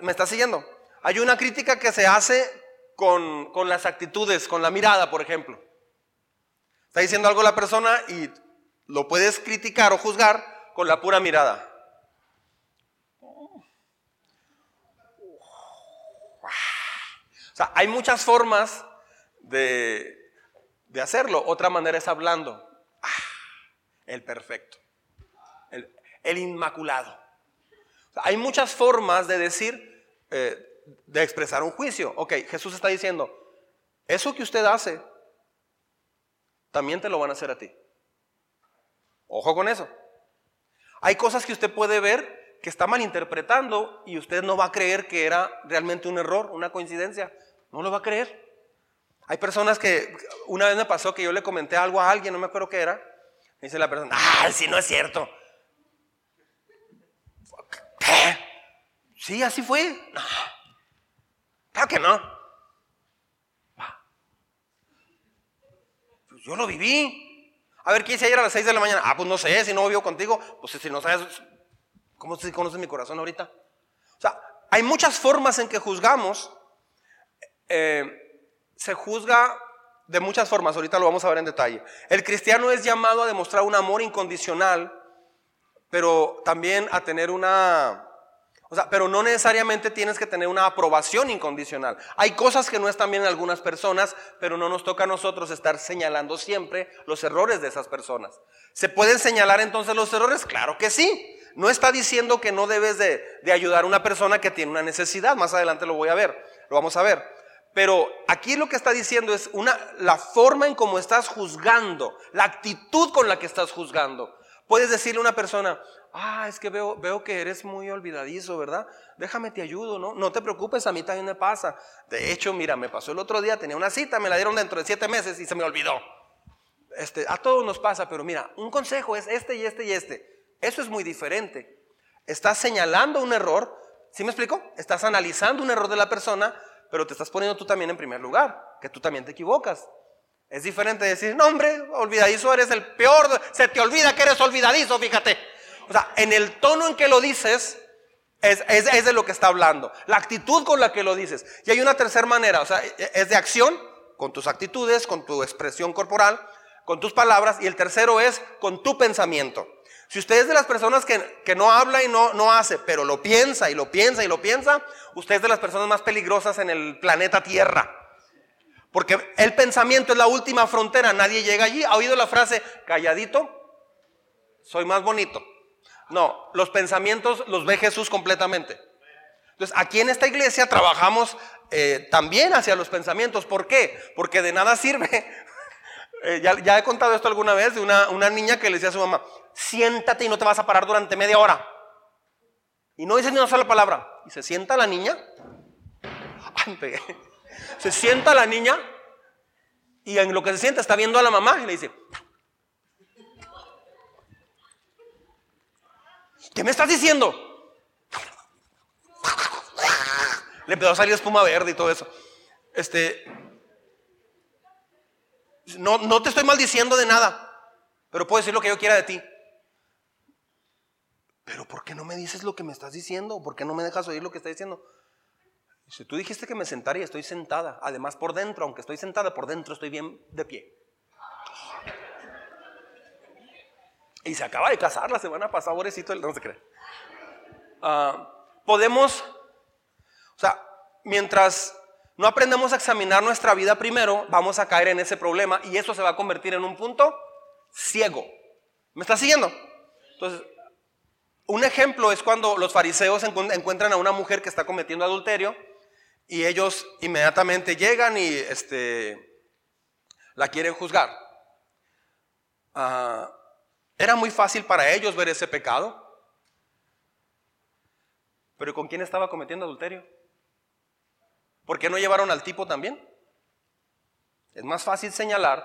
¿Me está siguiendo? Hay una crítica que se hace con, con las actitudes, con la mirada, por ejemplo. Está diciendo algo la persona y lo puedes criticar o juzgar con la pura mirada. O sea, hay muchas formas de, de hacerlo. Otra manera es hablando. Ah, el perfecto el Inmaculado. hay muchas formas de decir, eh, de expresar un juicio. Ok, Jesús está diciendo, eso que usted hace, también te lo van a hacer a ti. Ojo con eso. Hay cosas que usted puede ver que está malinterpretando y usted no va a creer que era realmente un error, una coincidencia. No lo va a creer. Hay personas que, una vez me pasó que yo le comenté algo a alguien, no me acuerdo qué era. Dice la persona, ah, si no es cierto. Sí, así fue. No. Claro que no. Pues yo lo viví. A ver, ¿qué hice ayer a las 6 de la mañana? Ah, pues no sé, si no vivo contigo, pues si no sabes, ¿cómo se conoce mi corazón ahorita? O sea, hay muchas formas en que juzgamos. Eh, se juzga de muchas formas, ahorita lo vamos a ver en detalle. El cristiano es llamado a demostrar un amor incondicional, pero también a tener una, o sea, pero no necesariamente tienes que tener una aprobación incondicional. Hay cosas que no están bien en algunas personas, pero no nos toca a nosotros estar señalando siempre los errores de esas personas. ¿Se pueden señalar entonces los errores? Claro que sí. No está diciendo que no debes de, ayudar a una persona que tiene una necesidad. Más adelante lo voy a ver, lo vamos a ver. Pero aquí lo que está diciendo es una, la forma en cómo estás juzgando, la actitud con la que estás juzgando. Puedes decirle a una persona, ah, es que veo, veo que eres muy olvidadizo, ¿verdad? Déjame te ayudo, ¿no? No te preocupes, a mí también me pasa. De hecho, mira, me pasó el otro día, tenía una cita, me la dieron dentro de siete meses y se me olvidó. Este, a todos nos pasa, pero mira, un consejo es este y este y este. Eso es muy diferente. Estás señalando un error, ¿sí me explico? Estás analizando un error de la persona, pero te estás poniendo tú también en primer lugar, que tú también te equivocas. Es diferente decir, no hombre, olvidadizo eres el peor, se te olvida que eres olvidadizo, fíjate. O sea, en el tono en que lo dices, es, de lo que está hablando. La actitud con la que lo dices. Y hay una tercera manera, o sea, es de acción, con tus actitudes, con tu expresión corporal, con tus palabras. Y el tercero es con tu pensamiento. Si usted es de las personas que, que, no habla y no, no hace, pero lo piensa y lo piensa y lo piensa, usted es de las personas más peligrosas en el planeta Tierra. Porque el pensamiento es la última frontera, nadie llega allí. ¿Ha oído la frase, calladito? Soy más bonito. No, los pensamientos los ve Jesús completamente. Entonces, aquí en esta iglesia trabajamos eh, también hacia los pensamientos. ¿Por qué? Porque de nada sirve. Eh, ya, he contado esto alguna vez de una, una, niña que le decía a su mamá, siéntate y no te vas a parar durante media hora. Y no dice ni una sola palabra. Y se sienta la niña. Se sienta la niña y en lo que se sienta está viendo a la mamá y le dice, ¿Qué me estás diciendo? Le empezó a salir espuma verde y todo eso. Este, no, no te estoy maldiciendo de nada, pero puedo decir lo que yo quiera de ti. Pero ¿por qué no me dices lo que me estás diciendo? ¿Por qué no me dejas oír lo que estás diciendo? Si tú dijiste que me sentaría, estoy sentada. Además, por dentro, aunque estoy sentada, por dentro estoy bien de pie. Y se acaba de casar la semana pasada, pobrecito, no se cree. Ah, podemos, o sea, mientras, no aprendemos a examinar nuestra vida primero, vamos a caer en ese problema y eso se va a convertir en un punto ciego. ¿Me está siguiendo? Entonces, un ejemplo es cuando los fariseos encuentran a una mujer que está cometiendo adulterio y ellos inmediatamente llegan y este, la quieren juzgar. Ah, era muy fácil para ellos ver ese pecado. Pero ¿con quién estaba cometiendo adulterio? ¿Por qué no llevaron al tipo también? Es más fácil señalar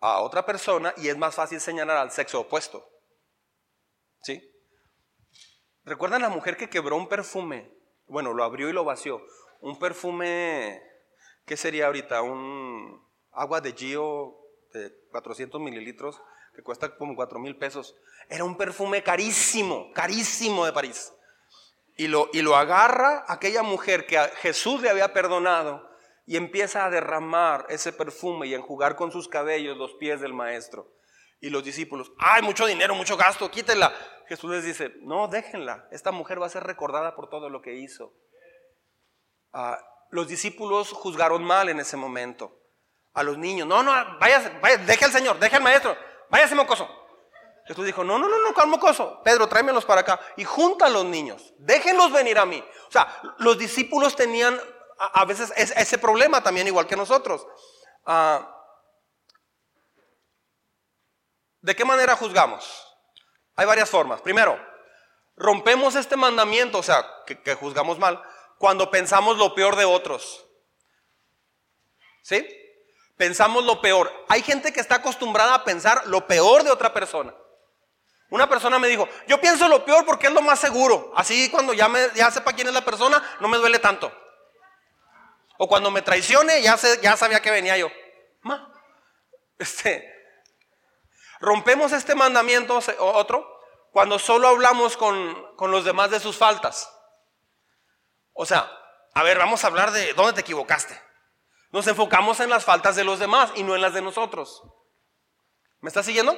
a otra persona y es más fácil señalar al sexo opuesto. ¿Sí? ¿Recuerdan la mujer que quebró un perfume? Bueno, lo abrió y lo vació. Un perfume, ¿qué sería ahorita? Un agua de Gio de 400 mililitros que cuesta como 4 mil pesos. Era un perfume carísimo, carísimo de París y lo, y lo agarra aquella mujer que Jesús le había perdonado y empieza a derramar ese perfume y a enjugar con sus cabellos los pies del maestro. Y los discípulos, ay, mucho dinero, mucho gasto, quítenla. Jesús les dice, no, déjenla, esta mujer va a ser recordada por todo lo que hizo. Ah, los discípulos juzgaron mal en ese momento a los niños. No, no, vaya, vaya deje al Señor, deje al maestro, váyase mocoso. Jesús dijo, no, no, no, no, calmo mocoso. Pedro, tráemelos para acá. Y junta a los niños. Déjenlos venir a mí. O sea, los discípulos tenían a, veces ese problema también, igual que nosotros. Ah, ¿De qué manera juzgamos? Hay varias formas. Primero, rompemos este mandamiento, o sea, que, que juzgamos mal, cuando pensamos lo peor de otros. ¿Sí? Pensamos lo peor. Hay gente que está acostumbrada a pensar lo peor de otra persona. Una persona me dijo, yo pienso lo peor porque es lo más seguro. Así cuando ya, me, ya sepa quién es la persona, no me duele tanto. O cuando me traicione, ya, sabía que venía yo. Ma, este, rompemos este mandamiento, otro, cuando solo hablamos con los demás de sus faltas. O sea, a ver, vamos a hablar de dónde te equivocaste. Nos enfocamos en las faltas de los demás y no en las de nosotros. ¿Me estás siguiendo?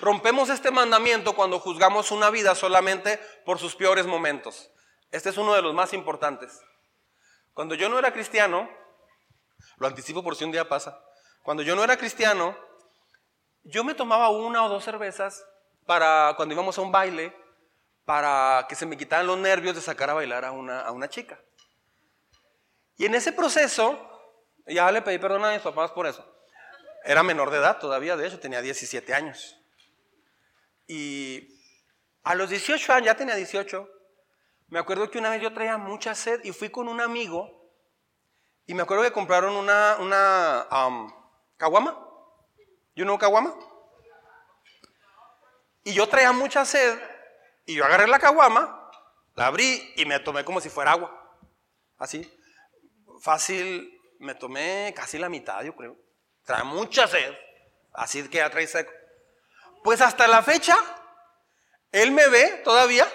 Rompemos este mandamiento cuando juzgamos una vida solamente por sus peores momentos. Este es uno de los más importantes. Cuando yo no era cristiano, lo anticipo por si un día pasa, cuando yo no era cristiano, yo me tomaba una o dos cervezas para cuando íbamos a un baile, para que se me quitaran los nervios de sacar a bailar a una, a una chica. Y en ese proceso, ya le pedí perdón a mis papás por eso. Era menor de edad todavía, de hecho, tenía 17 años. Y a los 18 años, ya tenía 18, me acuerdo que una vez yo traía mucha sed y fui con un amigo y me acuerdo que compraron una, una um, caguama. ¿You know caguama? Y yo traía mucha sed y yo agarré la caguama, la abrí y me tomé como si fuera agua. Así. Fácil, me tomé casi la mitad, yo creo. Traía mucha sed. Así que ya trae seco. Pues hasta la fecha, él me ve todavía.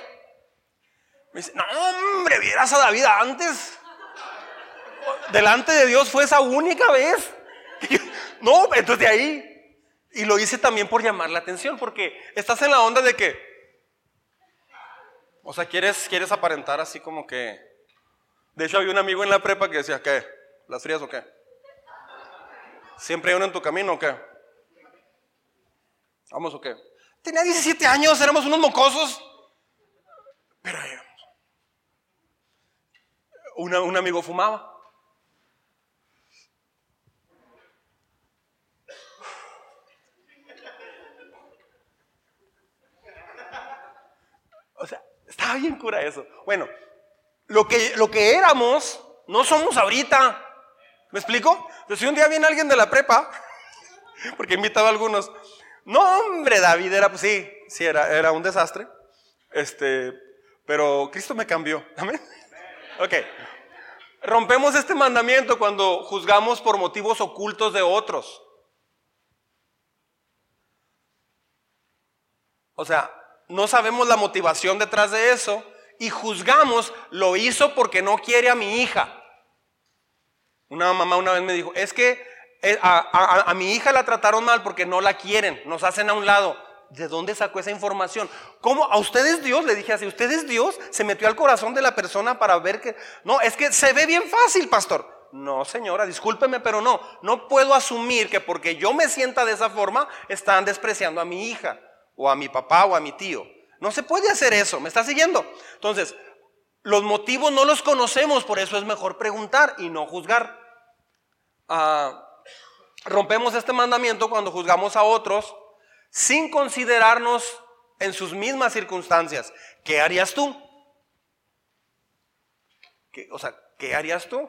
Me dice, no hombre, vieras a David antes. Delante de Dios fue esa única vez. no, entonces de ahí. Y lo hice también por llamar la atención, porque estás en la onda de que, o sea, quieres, quieres aparentar así como que... De hecho, había un amigo en la prepa que decía, ¿qué? ¿Las frías o qué? ¿Siempre hay uno en tu camino o qué? ¿Vamos o qué? Tenía 17 años, éramos unos mocosos. Pero ahí un amigo fumaba. O sea, estaba bien cura eso. Bueno, lo que, lo que éramos, no somos ahorita. ¿Me explico? Pues si un día viene alguien de la prepa, porque invitaba a algunos, no, hombre, David era, pues sí, sí, era, era un desastre. Este, pero Cristo me cambió. Amén. Ok. Rompemos este mandamiento cuando juzgamos por motivos ocultos de otros. O sea, no sabemos la motivación detrás de eso y juzgamos, lo hizo porque no quiere a mi hija. Una mamá una vez me dijo, es que eh, a, mi hija la trataron mal porque no la quieren, nos hacen a un lado. ¿de dónde sacó esa información? ¿Cómo? ¿A usted es Dios? Le dije así, ¿usted es Dios? Se metió al corazón de la persona para ver que... No, es que se ve bien fácil, pastor. No, señora, discúlpeme, pero no. No puedo asumir que porque yo me sienta de esa forma, están despreciando a mi hija, o a mi papá, o a mi tío. No se puede hacer eso, ¿me está siguiendo? Entonces, los motivos no los conocemos, por eso es mejor preguntar y no juzgar. Ah, rompemos este mandamiento cuando juzgamos a otros sin considerarnos en sus mismas circunstancias. ¿Qué harías tú? o sea, ¿qué harías tú?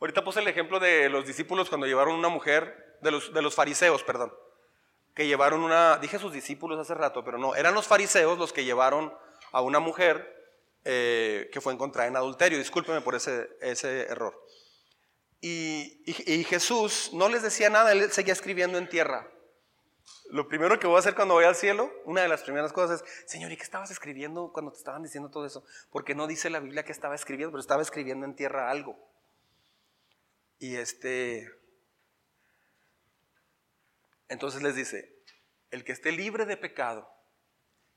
Ahorita puse el ejemplo de los discípulos cuando llevaron una mujer, de los, de los fariseos, perdón, que llevaron una, dije sus discípulos hace rato, pero no, eran los fariseos los que llevaron a una mujer eh, que fue encontrada en adulterio. Discúlpeme por ese, ese error. Y, Jesús no les decía nada, él seguía escribiendo en tierra. Lo primero que voy a hacer cuando voy al cielo, una de las primeras cosas es, Señor, ¿y qué estabas escribiendo cuando te estaban diciendo todo eso? Porque no dice la Biblia que estaba escribiendo, pero estaba escribiendo en tierra algo. Y este, entonces les dice, el que esté libre de pecado,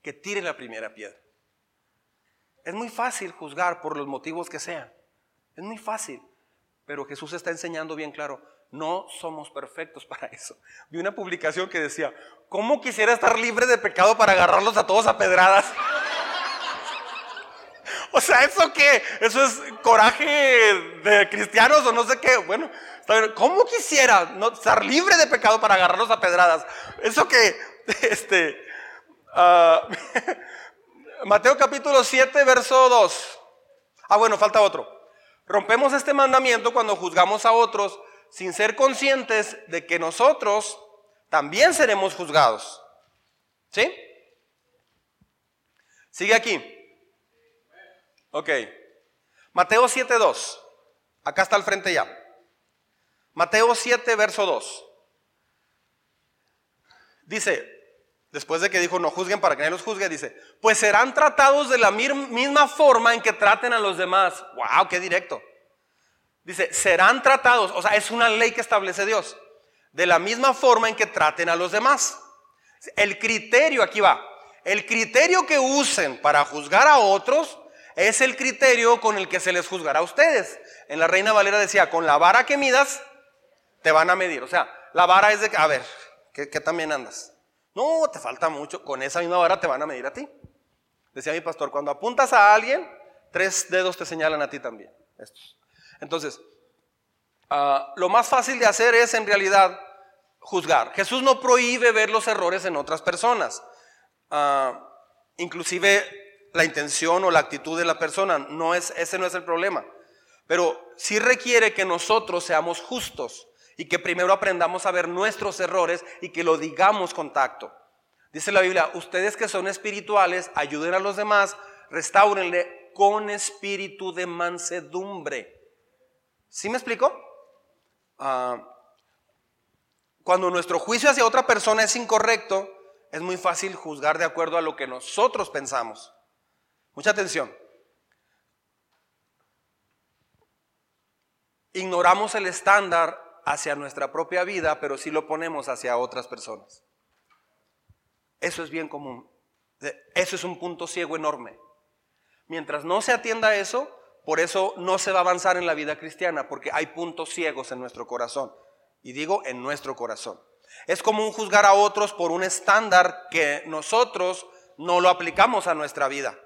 que tire la primera piedra. Es muy fácil juzgar por los motivos que sean. Es muy fácil. Pero Jesús está enseñando bien claro, no somos perfectos para eso. Vi una publicación que decía, ¿cómo quisiera estar libre de pecado para agarrarlos a todos a pedradas? o sea, ¿eso qué? ¿Eso es coraje de cristianos o no sé qué? Bueno, ¿cómo quisiera no, estar libre de pecado para agarrarlos a pedradas? Eso que, este, uh, Mateo capítulo 7, verso 2. Ah, bueno, falta otro. Rompemos este mandamiento cuando juzgamos a otros sin ser conscientes de que nosotros también seremos juzgados. ¿Sí? Sigue aquí. Ok. Mateo 2 Acá está al frente ya. Mateo 7, verso 2. Dice, después de que dijo no juzguen para que nadie los juzgue, dice, pues serán tratados de la misma forma en que traten a los demás. ¡Wow! ¡Qué directo! Dice, serán tratados, o sea, es una ley que establece Dios, de la misma forma en que traten a los demás. El criterio, aquí va, el criterio que usen para juzgar a otros es el criterio con el que se les juzgará a ustedes. En la Reina Valera decía, con la vara que midas, te van a medir. O sea, la vara es de, a ver, ¿qué, también andas? No, te falta mucho. Con esa misma vara te van a medir a ti. Decía mi pastor, cuando apuntas a alguien, tres dedos te señalan a ti también. Entonces, ah, lo más fácil de hacer es en realidad juzgar. Jesús no prohíbe ver los errores en otras personas. Ah, inclusive la intención o la actitud de la persona, no es, ese no es el problema. Pero sí requiere que nosotros seamos justos y que primero aprendamos a ver nuestros errores y que lo digamos con tacto. Dice la Biblia, ustedes que son espirituales, ayuden a los demás, restáurenle con espíritu de mansedumbre. ¿Sí me explico? Ah, cuando nuestro juicio hacia otra persona es incorrecto, es muy fácil juzgar de acuerdo a lo que nosotros pensamos. Mucha atención. Ignoramos el estándar hacia nuestra propia vida, pero sí lo ponemos hacia otras personas. Eso es bien común. Eso es un punto ciego enorme. Mientras no se atienda a eso, por eso no se va a avanzar en la vida cristiana, porque hay puntos ciegos en nuestro corazón. Y digo en nuestro corazón. Es común juzgar a otros por un estándar que nosotros no lo aplicamos a nuestra vida.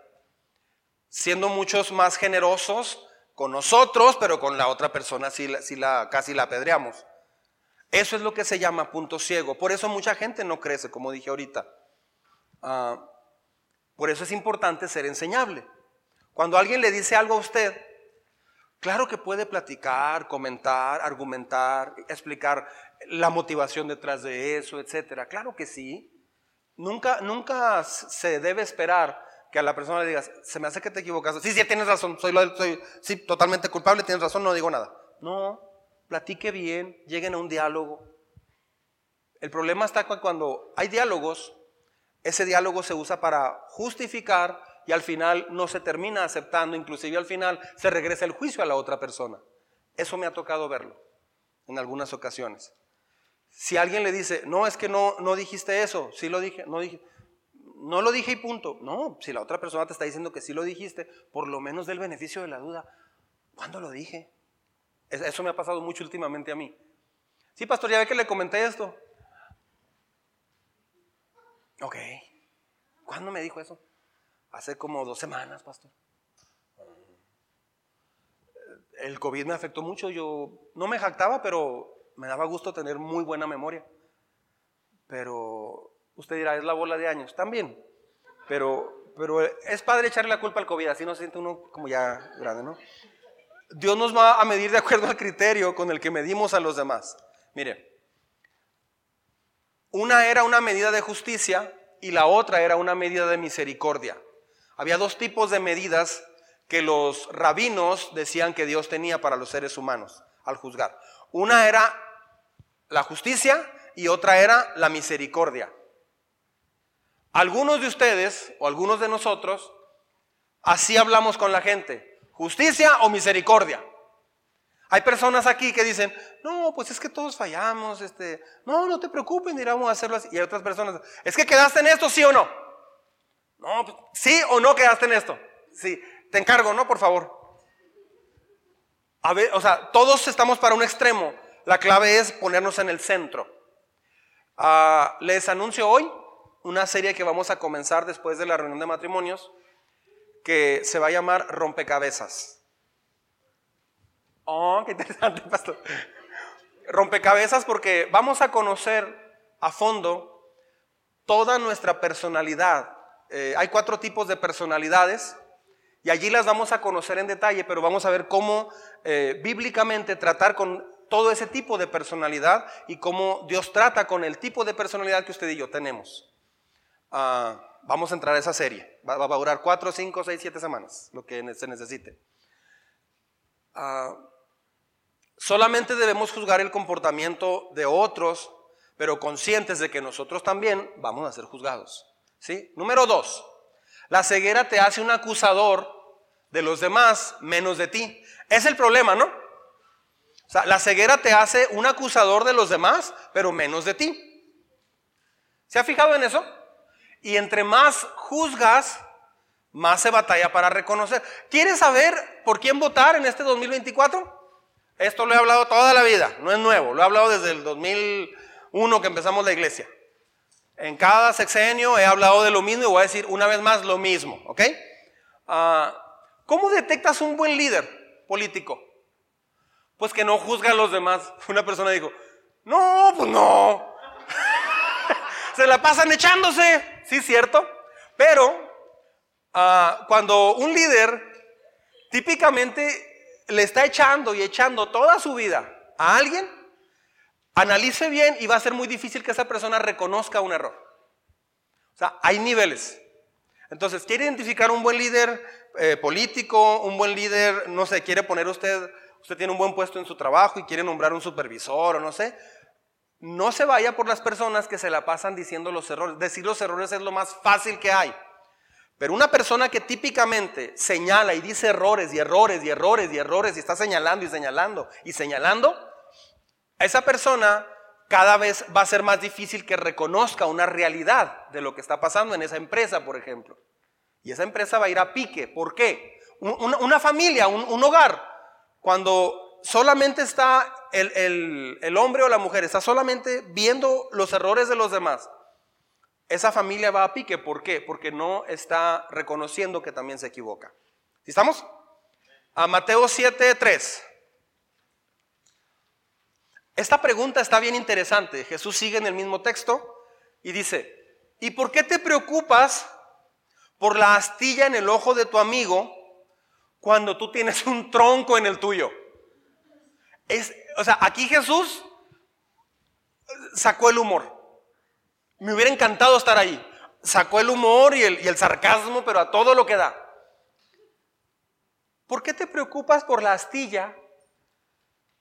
Siendo muchos más generosos, con nosotros, pero con la otra persona sí, la, casi la apedreamos. Eso es lo que se llama punto ciego. Por eso mucha gente no crece, como dije ahorita. Ah, por eso es importante ser enseñable. Cuando alguien le dice algo a usted, claro que puede platicar, comentar, argumentar, explicar la motivación detrás de eso, etcétera. Claro que sí. Nunca, nunca se debe esperar a la persona le digas, se me hace que te equivocas. Sí, sí, tienes razón, soy, soy totalmente culpable, tienes razón, no digo nada. No, platique bien, lleguen a un diálogo. El problema está cuando hay diálogos, ese diálogo se usa para justificar y al final no se termina aceptando, inclusive al final se regresa el juicio a la otra persona. Eso me ha tocado verlo en algunas ocasiones. Si alguien le dice, no, es que no, no dijiste eso, sí lo dije, no dije, no lo dije y punto. No, si la otra persona te está diciendo que sí lo dijiste, por lo menos del beneficio de la duda. ¿Cuándo lo dije? Eso me ha pasado mucho últimamente a mí. Sí, pastor, ya ve que le comenté esto. Ok. ¿Cuándo me dijo eso? Hace como dos semanas, pastor. El COVID me afectó mucho. Yo no me jactaba, pero me daba gusto tener muy buena memoria. Pero usted dirá, es la bola de años. También. Pero, pero es padre echarle la culpa al COVID. Así no se siente uno como ya grande, ¿no? Dios nos va a medir de acuerdo al criterio con el que medimos a los demás. Mire, una era una medida de justicia y la otra era una medida de misericordia. Había dos tipos de medidas que los rabinos decían que Dios tenía para los seres humanos al juzgar. Una era la justicia y otra era la misericordia. Algunos de ustedes o algunos de nosotros así hablamos con la gente justicia o misericordia. Hay personas aquí que dicen, no, pues es que todos fallamos, este, no, no te preocupes, ni vamos a hacerlo así. Y hay otras personas, es que quedaste en esto, sí o no. No, pues, sí o no quedaste en esto. Sí, te encargo, ¿no? Por favor. A ver, o sea, todos estamos para un extremo. La clave es ponernos en el centro. Ah, les anuncio hoy una serie que vamos a comenzar después de la reunión de matrimonios que se va a llamar Rompecabezas. Oh, qué interesante, pastor. Rompecabezas porque vamos a conocer a fondo toda nuestra personalidad. Eh, hay cuatro tipos de personalidades y allí las vamos a conocer en detalle, pero vamos a ver cómo eh, bíblicamente tratar con todo ese tipo de personalidad y cómo Dios trata con el tipo de personalidad que usted y yo tenemos. Ah, Vamos a entrar a esa serie. Va, a durar 4, 5, 6, 7 semanas, lo que se necesite. Ah, solamente debemos juzgar el comportamiento de otros, pero conscientes de que nosotros también vamos a ser juzgados. ¿sí? Número 2. La ceguera te hace un acusador de los demás menos de ti. Es el problema, ¿no? O sea, la ceguera te hace un acusador de los demás, pero menos de ti. ¿Se ha fijado en eso? Y entre más juzgas, más se batalla para reconocer. ¿Quieres saber por quién votar en este 2024? Esto lo he hablado toda la vida, no es nuevo, lo he hablado desde el 2001 que empezamos la iglesia. En cada sexenio he hablado de lo mismo y voy a decir una vez más lo mismo, ¿ok? Ah, ¿Cómo detectas un buen líder político? Pues que no juzga a los demás. Una persona dijo, no, pues no. Se la pasan echándose. Sí, cierto. Pero ah, cuando un líder típicamente le está echando y echando toda su vida a alguien, analice bien y va a ser muy difícil que esa persona reconozca un error. O sea, hay niveles. Entonces, quiere identificar un buen líder eh, político, un buen líder, no sé, quiere poner usted, usted tiene un buen puesto en su trabajo y quiere nombrar un supervisor o no sé, no se vaya por las personas que se la pasan diciendo los errores. Decir los errores es lo más fácil que hay. Pero una persona que típicamente señala y dice errores y errores y errores y errores y está señalando y señalando y señalando, a esa persona cada vez va a ser más difícil que reconozca una realidad de lo que está pasando en esa empresa, por ejemplo. Y esa empresa va a ir a pique. ¿Por qué? Una, familia, un, hogar, cuando solamente está el, hombre o la mujer está solamente viendo los errores de los demás, esa familia va a pique. ¿Por qué? Porque no está reconociendo que también se equivoca. ¿Estamos? A Mateo 7, 3. Esta pregunta está bien interesante. Jesús sigue en el mismo texto y dice, ¿y por qué te preocupas por la astilla en el ojo de tu amigo cuando tú tienes un tronco en el tuyo? Es, o sea, aquí Jesús sacó el humor. Me hubiera encantado estar ahí. Sacó el humor y el, sarcasmo, pero a todo lo que da. ¿Por qué te preocupas por la astilla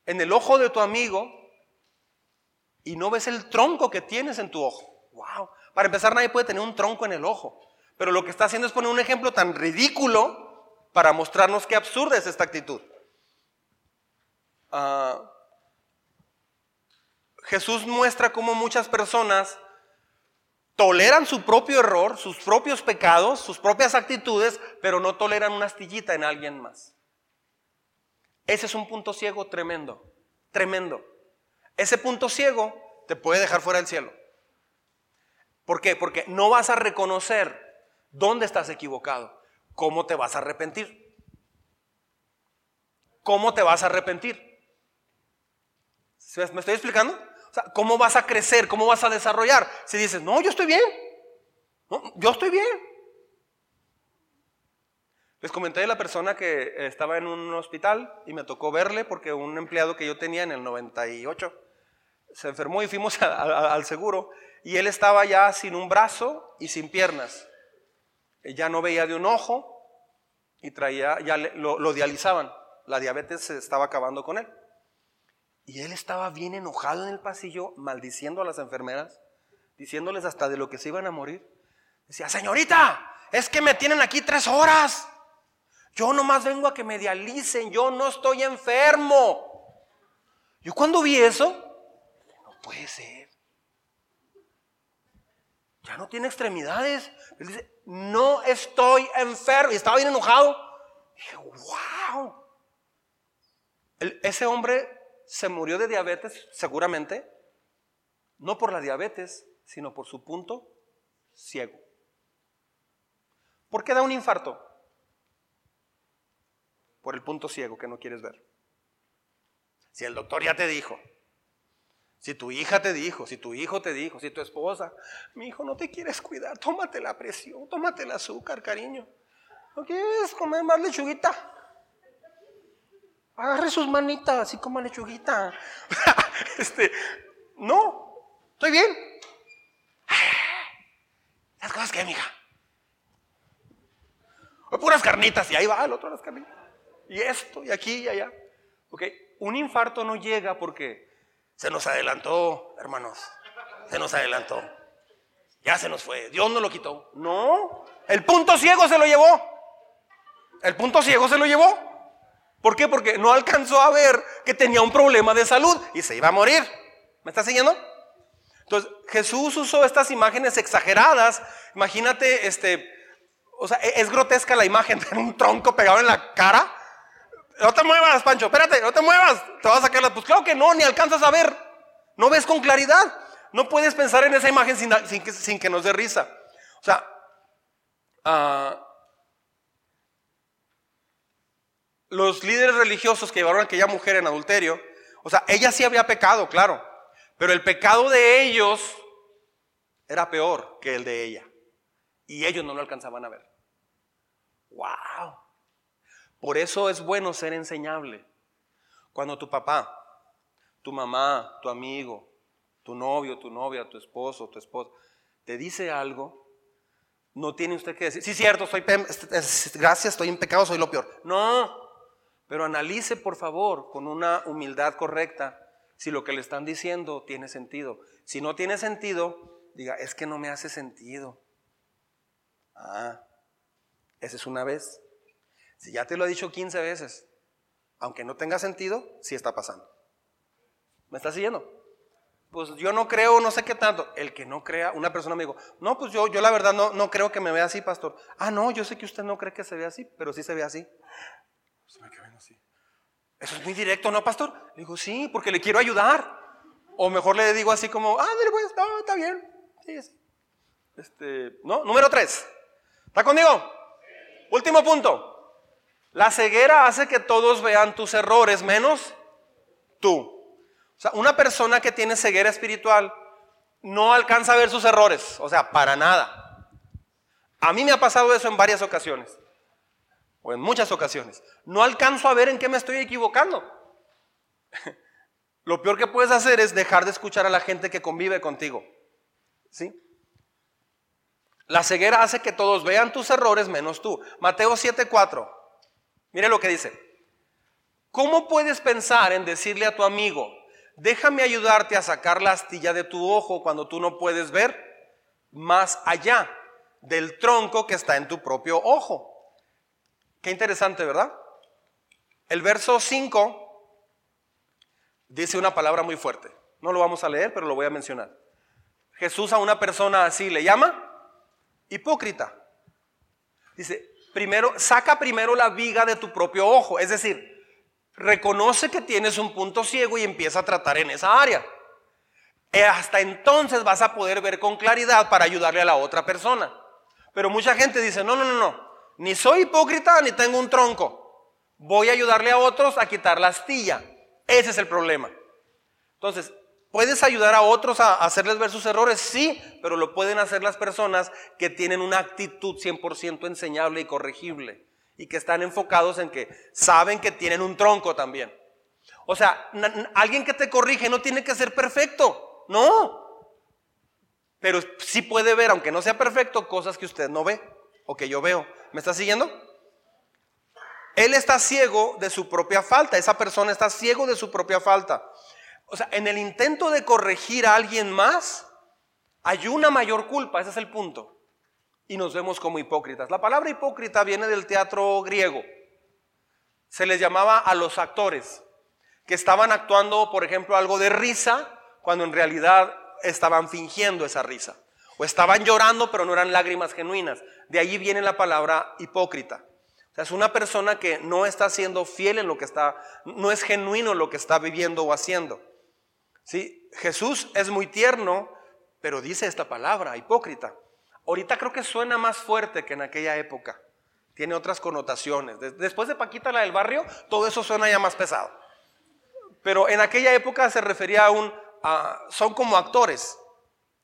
en el ojo de tu amigo y no ves el tronco que tienes en tu ojo? Wow. Para empezar, nadie puede tener un tronco en el ojo. Pero lo que está haciendo es poner un ejemplo tan ridículo para mostrarnos qué absurda es esta actitud. Ah, Jesús muestra cómo muchas personas toleran su propio error, sus propios pecados, sus propias actitudes, pero no toleran una astillita en alguien más. Ese es un punto ciego tremendo, tremendo. Ese punto ciego te puede dejar fuera del cielo. ¿Por qué? Porque no vas a reconocer dónde estás equivocado, cómo te vas a arrepentir. ¿Cómo te vas a arrepentir? ¿Me estoy explicando? ¿Cómo vas a crecer? ¿Cómo vas a desarrollar? Si dices, no, yo estoy bien. yo estoy bien. Les comenté de la persona que estaba en un hospital y me tocó verle porque un empleado que yo tenía en el 98 se enfermó y fuimos al seguro y él estaba ya sin un brazo y sin piernas. Ya no veía de un ojo y traía, ya lo, lo dializaban la diabetes se estaba acabando con él. Y él estaba bien enojado en el pasillo, maldiciendo a las enfermeras, diciéndoles hasta de lo que se iban a morir. Decía, señorita, es que me tienen aquí tres horas. Yo nomás vengo a que me dialicen, yo no estoy enfermo. Yo cuando vi eso, no puede ser. Ya no tiene extremidades. Él dice, no estoy enfermo. Y estaba bien enojado. Y dije, wow ese hombre se murió de diabetes, seguramente, no por la diabetes, sino por su punto ciego. ¿Por qué da un infarto? Por el punto ciego que no quieres ver. Si el doctor ya te dijo, si tu hija te dijo, si tu hijo te dijo, si tu esposa, mi hijo no te quieres cuidar, tómate la presión, tómate el azúcar, cariño. ¿No quieres comer más lechuguita? Agarre sus manitas, así como lechuguita. este, no, estoy bien. Las cosas que, mija. O puras carnitas, y ahí va el otro las carnitas. Y esto, y aquí, y allá. Ok, un infarto no llega porque se nos adelantó, hermanos. Se nos adelantó. Ya se nos fue. Dios nos lo quitó. No, el punto ciego se lo llevó. El punto ciego se lo llevó. ¿Por qué? Porque no alcanzó a ver que tenía un problema de salud y se iba a morir. ¿Me está siguiendo? Entonces, Jesús usó estas imágenes exageradas. Imagínate, este, o sea, e-, es grotesca la imagen de un tronco pegado en la cara. No te muevas, Pancho, espérate, no te muevas. Te vas a sacar la. Pues claro que no, ni alcanzas a ver. No ves con claridad. No puedes pensar en esa imagen sin, que, sin que, nos dé risa. O sea, uh, los líderes religiosos que llevaron a aquella mujer en adulterio, o sea, ella sí había pecado, claro, pero el pecado de ellos era peor que el de ella. Y ellos no lo alcanzaban a ver. ¡Wow! Por eso es bueno ser enseñable. Cuando tu papá, tu mamá, tu amigo, tu novio, tu novia, tu esposo, tu esposa, te dice algo, no tiene usted que decir, sí, cierto, soy, gracias, estoy en pecado, soy lo peor. No, pero analice, por favor, con una humildad correcta, si lo que le están diciendo tiene sentido. Si no tiene sentido, diga, es que no me hace sentido. Ah, esa es una vez. Si ya te lo he dicho 15 veces, aunque no tenga sentido, sí está pasando. ¿Me está siguiendo? Pues yo no creo, no sé qué tanto. El que no crea, una persona me dijo, no, pues yo, yo la verdad no, no creo que me vea así, pastor. Ah, no, yo sé que usted no cree que se vea así, pero sí se ve así. Eso es muy directo, ¿no, pastor? Le digo, sí, porque le quiero ayudar. O mejor le digo así como, ah, pues, no, está bien. Sí. Este, no, número tres. ¿Está conmigo? Último punto. La ceguera hace que todos vean tus errores menos tú. O sea, una persona que tiene ceguera espiritual no alcanza a ver sus errores. O sea, para nada. A mí me ha pasado eso en varias ocasiones o en muchas ocasiones, no alcanzo a ver en qué me estoy equivocando. Lo peor que puedes hacer es dejar de escuchar a la gente que convive contigo. ¿Sí? La ceguera hace que todos vean tus errores menos tú. Mateo 7:4. Mire lo que dice. ¿Cómo puedes pensar en decirle a tu amigo, déjame ayudarte a sacar la astilla de tu ojo cuando tú no puedes ver más allá del tronco que está en tu propio ojo? Qué interesante, ¿verdad? El verso 5 dice una palabra muy fuerte. No lo vamos a leer, pero lo voy a mencionar. Jesús a una persona así le llama hipócrita. Dice, primero, saca primero la viga de tu propio ojo. Es decir, reconoce que tienes un punto ciego y empieza a tratar en esa área. Eh, hasta entonces vas a poder ver con claridad para ayudarle a la otra persona. Pero mucha gente dice, no, no, no, no, ni soy hipócrita ni tengo un tronco. Voy a ayudarle a otros a quitar la astilla. Ese es el problema. Entonces, ¿puedes ayudar a otros a hacerles ver sus errores? Sí, pero lo pueden hacer las personas que tienen una actitud 100% enseñable y corregible y que están enfocados en que saben que tienen un tronco también. O sea, alguien que te corrige no tiene que ser perfecto, no. Pero sí puede ver, aunque no sea perfecto, cosas que usted no ve o que yo veo. ¿Me está siguiendo? Él está ciego de su propia falta, esa persona está ciego de su propia falta. O sea, en el intento de corregir a alguien más, hay una mayor culpa, ese es el punto y nos vemos como hipócritas. La palabra hipócrita viene del teatro griego. Se les llamaba a los actores que estaban actuando, por ejemplo, algo de risa, cuando en realidad estaban fingiendo esa risa. O estaban llorando, pero no eran lágrimas genuinas. De allí viene la palabra hipócrita. O sea, es una persona que no está siendo fiel en lo que está, no es genuino en lo que está viviendo o haciendo. ¿Sí? Jesús es muy tierno, pero dice esta palabra, hipócrita. Ahorita creo que suena más fuerte que en aquella época. Tiene otras connotaciones. Después de Paquita, la del barrio, todo eso suena ya más pesado. Pero en aquella época se refería a un... son como actores.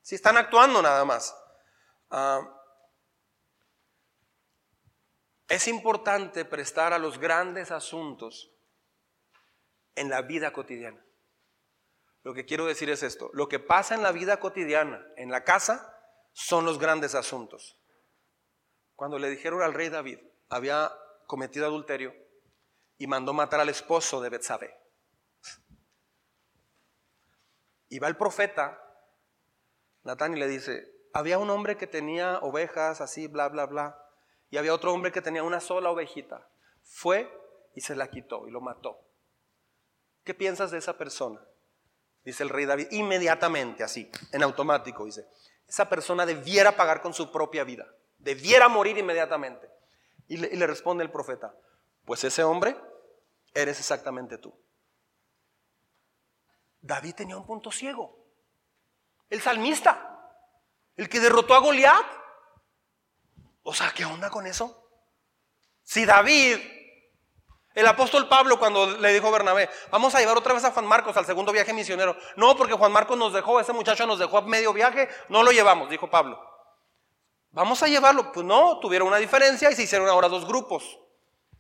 Si están actuando nada más. Ah, es importante prestar a los grandes asuntos en la vida cotidiana. Lo que quiero decir es esto. Lo que pasa en la vida cotidiana, en la casa, son los grandes asuntos. Cuando le dijeron al rey David, había cometido adulterio y mandó matar al esposo de Betsabé. Y va el profeta, Natán, y le dice, había un hombre que tenía ovejas así, bla, bla, bla, y había otro hombre que tenía una sola ovejita. Fue y se la quitó y lo mató. ¿Qué piensas de esa persona? Dice el rey David, inmediatamente, así, en automático, dice, esa persona debiera pagar con su propia vida, debiera morir inmediatamente. Y le, responde el profeta, pues ese hombre eres exactamente tú. David tenía un punto ciego. El salmista, el que derrotó a Goliat. O sea, ¿qué onda con eso? Si David el apóstol Pablo cuando le dijo a Bernabé, vamos a llevar otra vez a Juan Marcos al segundo viaje misionero. No, porque Juan Marcos nos dejó, ese muchacho nos dejó a medio viaje, no lo llevamos, dijo Pablo. Vamos a llevarlo. Pues no, tuvieron una diferencia y se hicieron ahora dos grupos.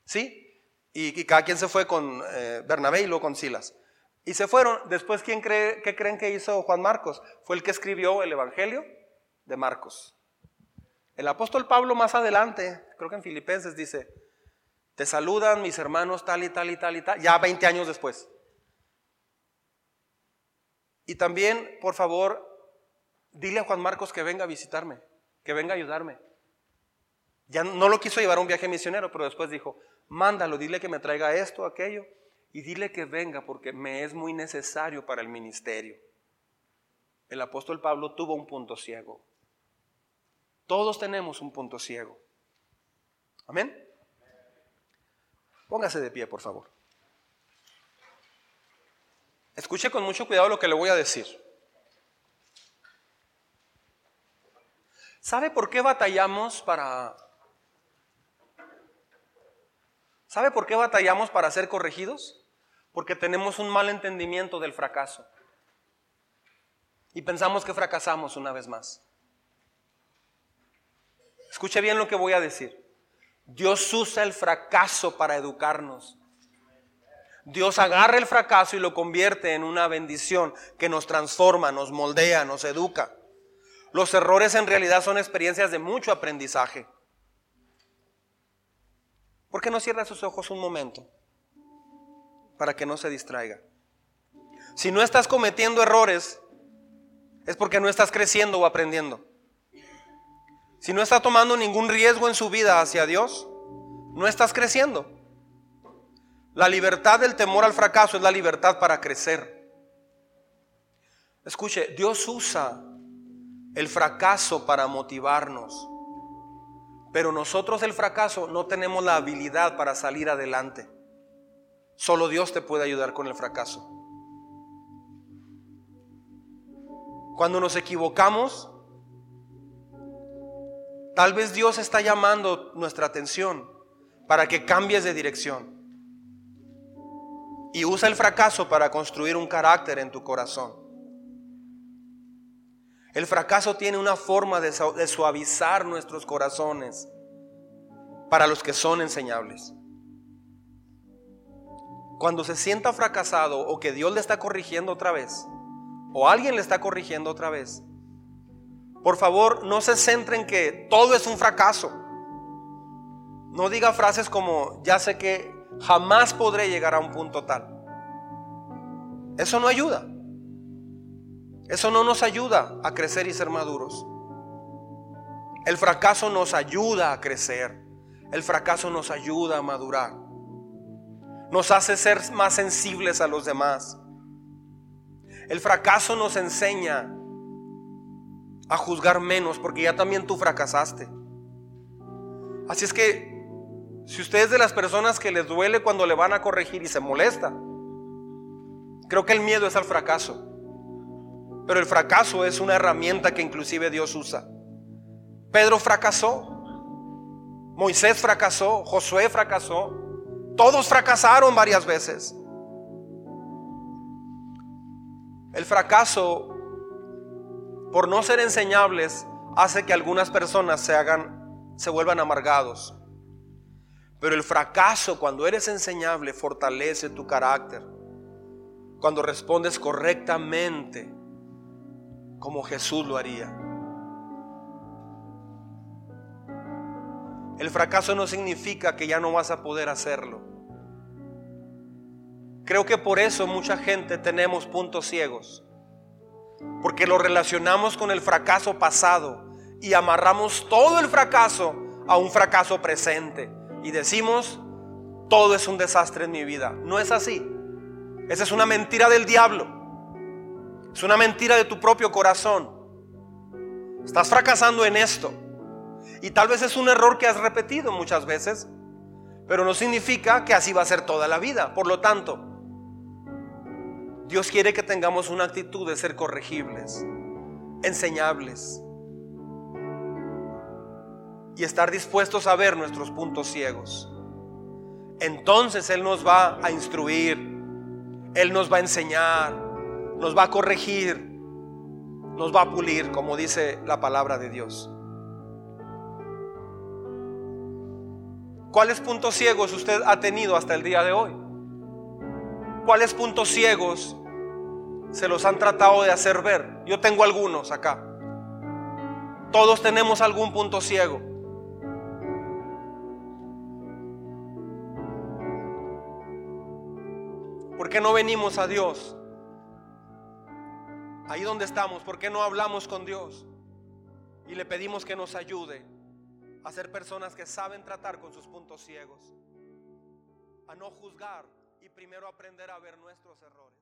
¿Sí? Y, cada quien se fue con eh, Bernabé y luego con Silas. Y se fueron. Después, ¿quién cree, ¿qué creen que hizo Juan Marcos? Fue el que escribió el Evangelio de Marcos. El apóstol Pablo más adelante, creo que en Filipenses dice, te saludan mis hermanos tal y tal y tal y tal, ya 20 años después. Y también, por favor, dile a Juan Marcos que venga a visitarme, que venga a ayudarme. Ya no lo quiso llevar a un viaje misionero, pero después dijo, mándalo, dile que me traiga esto, aquello, y dile que venga porque me es muy necesario para el ministerio. El apóstol Pablo tuvo un punto ciego. Todos tenemos un punto ciego. Amén. Póngase de pie, por favor. Escuche con mucho cuidado lo que le voy a decir. ¿Sabe por qué batallamos para... ¿Sabe por qué batallamos para ser corregidos? Porque tenemos un mal entendimiento del fracaso. Y pensamos que fracasamos una vez más. Escuche bien lo que voy a decir. Dios usa el fracaso para educarnos. Dios agarra el fracaso y lo convierte en una bendición que nos transforma, nos moldea, nos educa. Los errores en realidad son experiencias de mucho aprendizaje. ¿Por qué no cierra sus ojos un momento? Para que no se distraiga. Si no estás cometiendo errores, es porque no estás creciendo o aprendiendo. Si no está tomando ningún riesgo en su vida hacia Dios, no estás creciendo. La libertad del temor al fracaso es la libertad para crecer. Escuche, Dios usa el fracaso para motivarnos. Pero nosotros el fracaso no tenemos la habilidad para salir adelante. Solo Dios te puede ayudar con el fracaso. Cuando nos equivocamos, tal vez Dios está llamando nuestra atención para que cambies de dirección. Y usa el fracaso para construir un carácter en tu corazón. El fracaso tiene una forma de, suavizar nuestros corazones para los que son enseñables. Cuando se sienta fracasado o que Dios le está corrigiendo otra vez, o alguien le está corrigiendo otra vez, por favor no se centre en que todo es un fracaso. No diga frases como, ya sé que jamás podré llegar a un punto tal. Eso no ayuda. Eso no nos ayuda a crecer y ser maduros. El fracaso nos ayuda a crecer. El fracaso nos ayuda a madurar. Nos hace ser más sensibles a los demás. El fracaso nos enseña a juzgar menos porque ya también tú fracasaste. Así es que si usted es de las personas que les duele cuando le van a corregir y se molesta, creo que el miedo es al fracaso. Pero el fracaso es una herramienta que inclusive Dios usa. Pedro fracasó. Moisés fracasó. Josué fracasó. Todos fracasaron varias veces. El fracaso, por no ser enseñables, hace que algunas personas se hagan, se vuelvan amargados. Pero el fracaso, cuando eres enseñable, fortalece tu carácter. Cuando respondes correctamente, como Jesús lo haría. El fracaso no significa que ya no vas a poder hacerlo. Creo que por eso mucha gente tenemos puntos ciegos. Porque lo relacionamos con el fracaso pasado y amarramos todo el fracaso a un fracaso presente. Y decimos, todo es un desastre en mi vida. No es así. Esa es una mentira del diablo. Es una mentira de tu propio corazón. Estás fracasando en esto. Y tal vez es un error que has repetido muchas veces, pero no significa que así va a ser toda la vida. Por lo tanto, Dios quiere que tengamos una actitud de ser corregibles, enseñables y estar dispuestos a ver nuestros puntos ciegos. Entonces Él nos va a instruir, Él nos va a enseñar, nos va a corregir, nos va a pulir, como dice la palabra de Dios. ¿Cuáles puntos ciegos usted ha tenido hasta el día de hoy? ¿Cuáles puntos ciegos se los han tratado de hacer ver? Yo tengo algunos acá. Todos tenemos algún punto ciego. ¿Por qué no venimos a Dios? Ahí donde estamos, ¿por qué no hablamos con Dios? Y le pedimos que nos ayude a ser personas que saben tratar con sus puntos ciegos, a no juzgar y primero aprender a ver nuestros errores.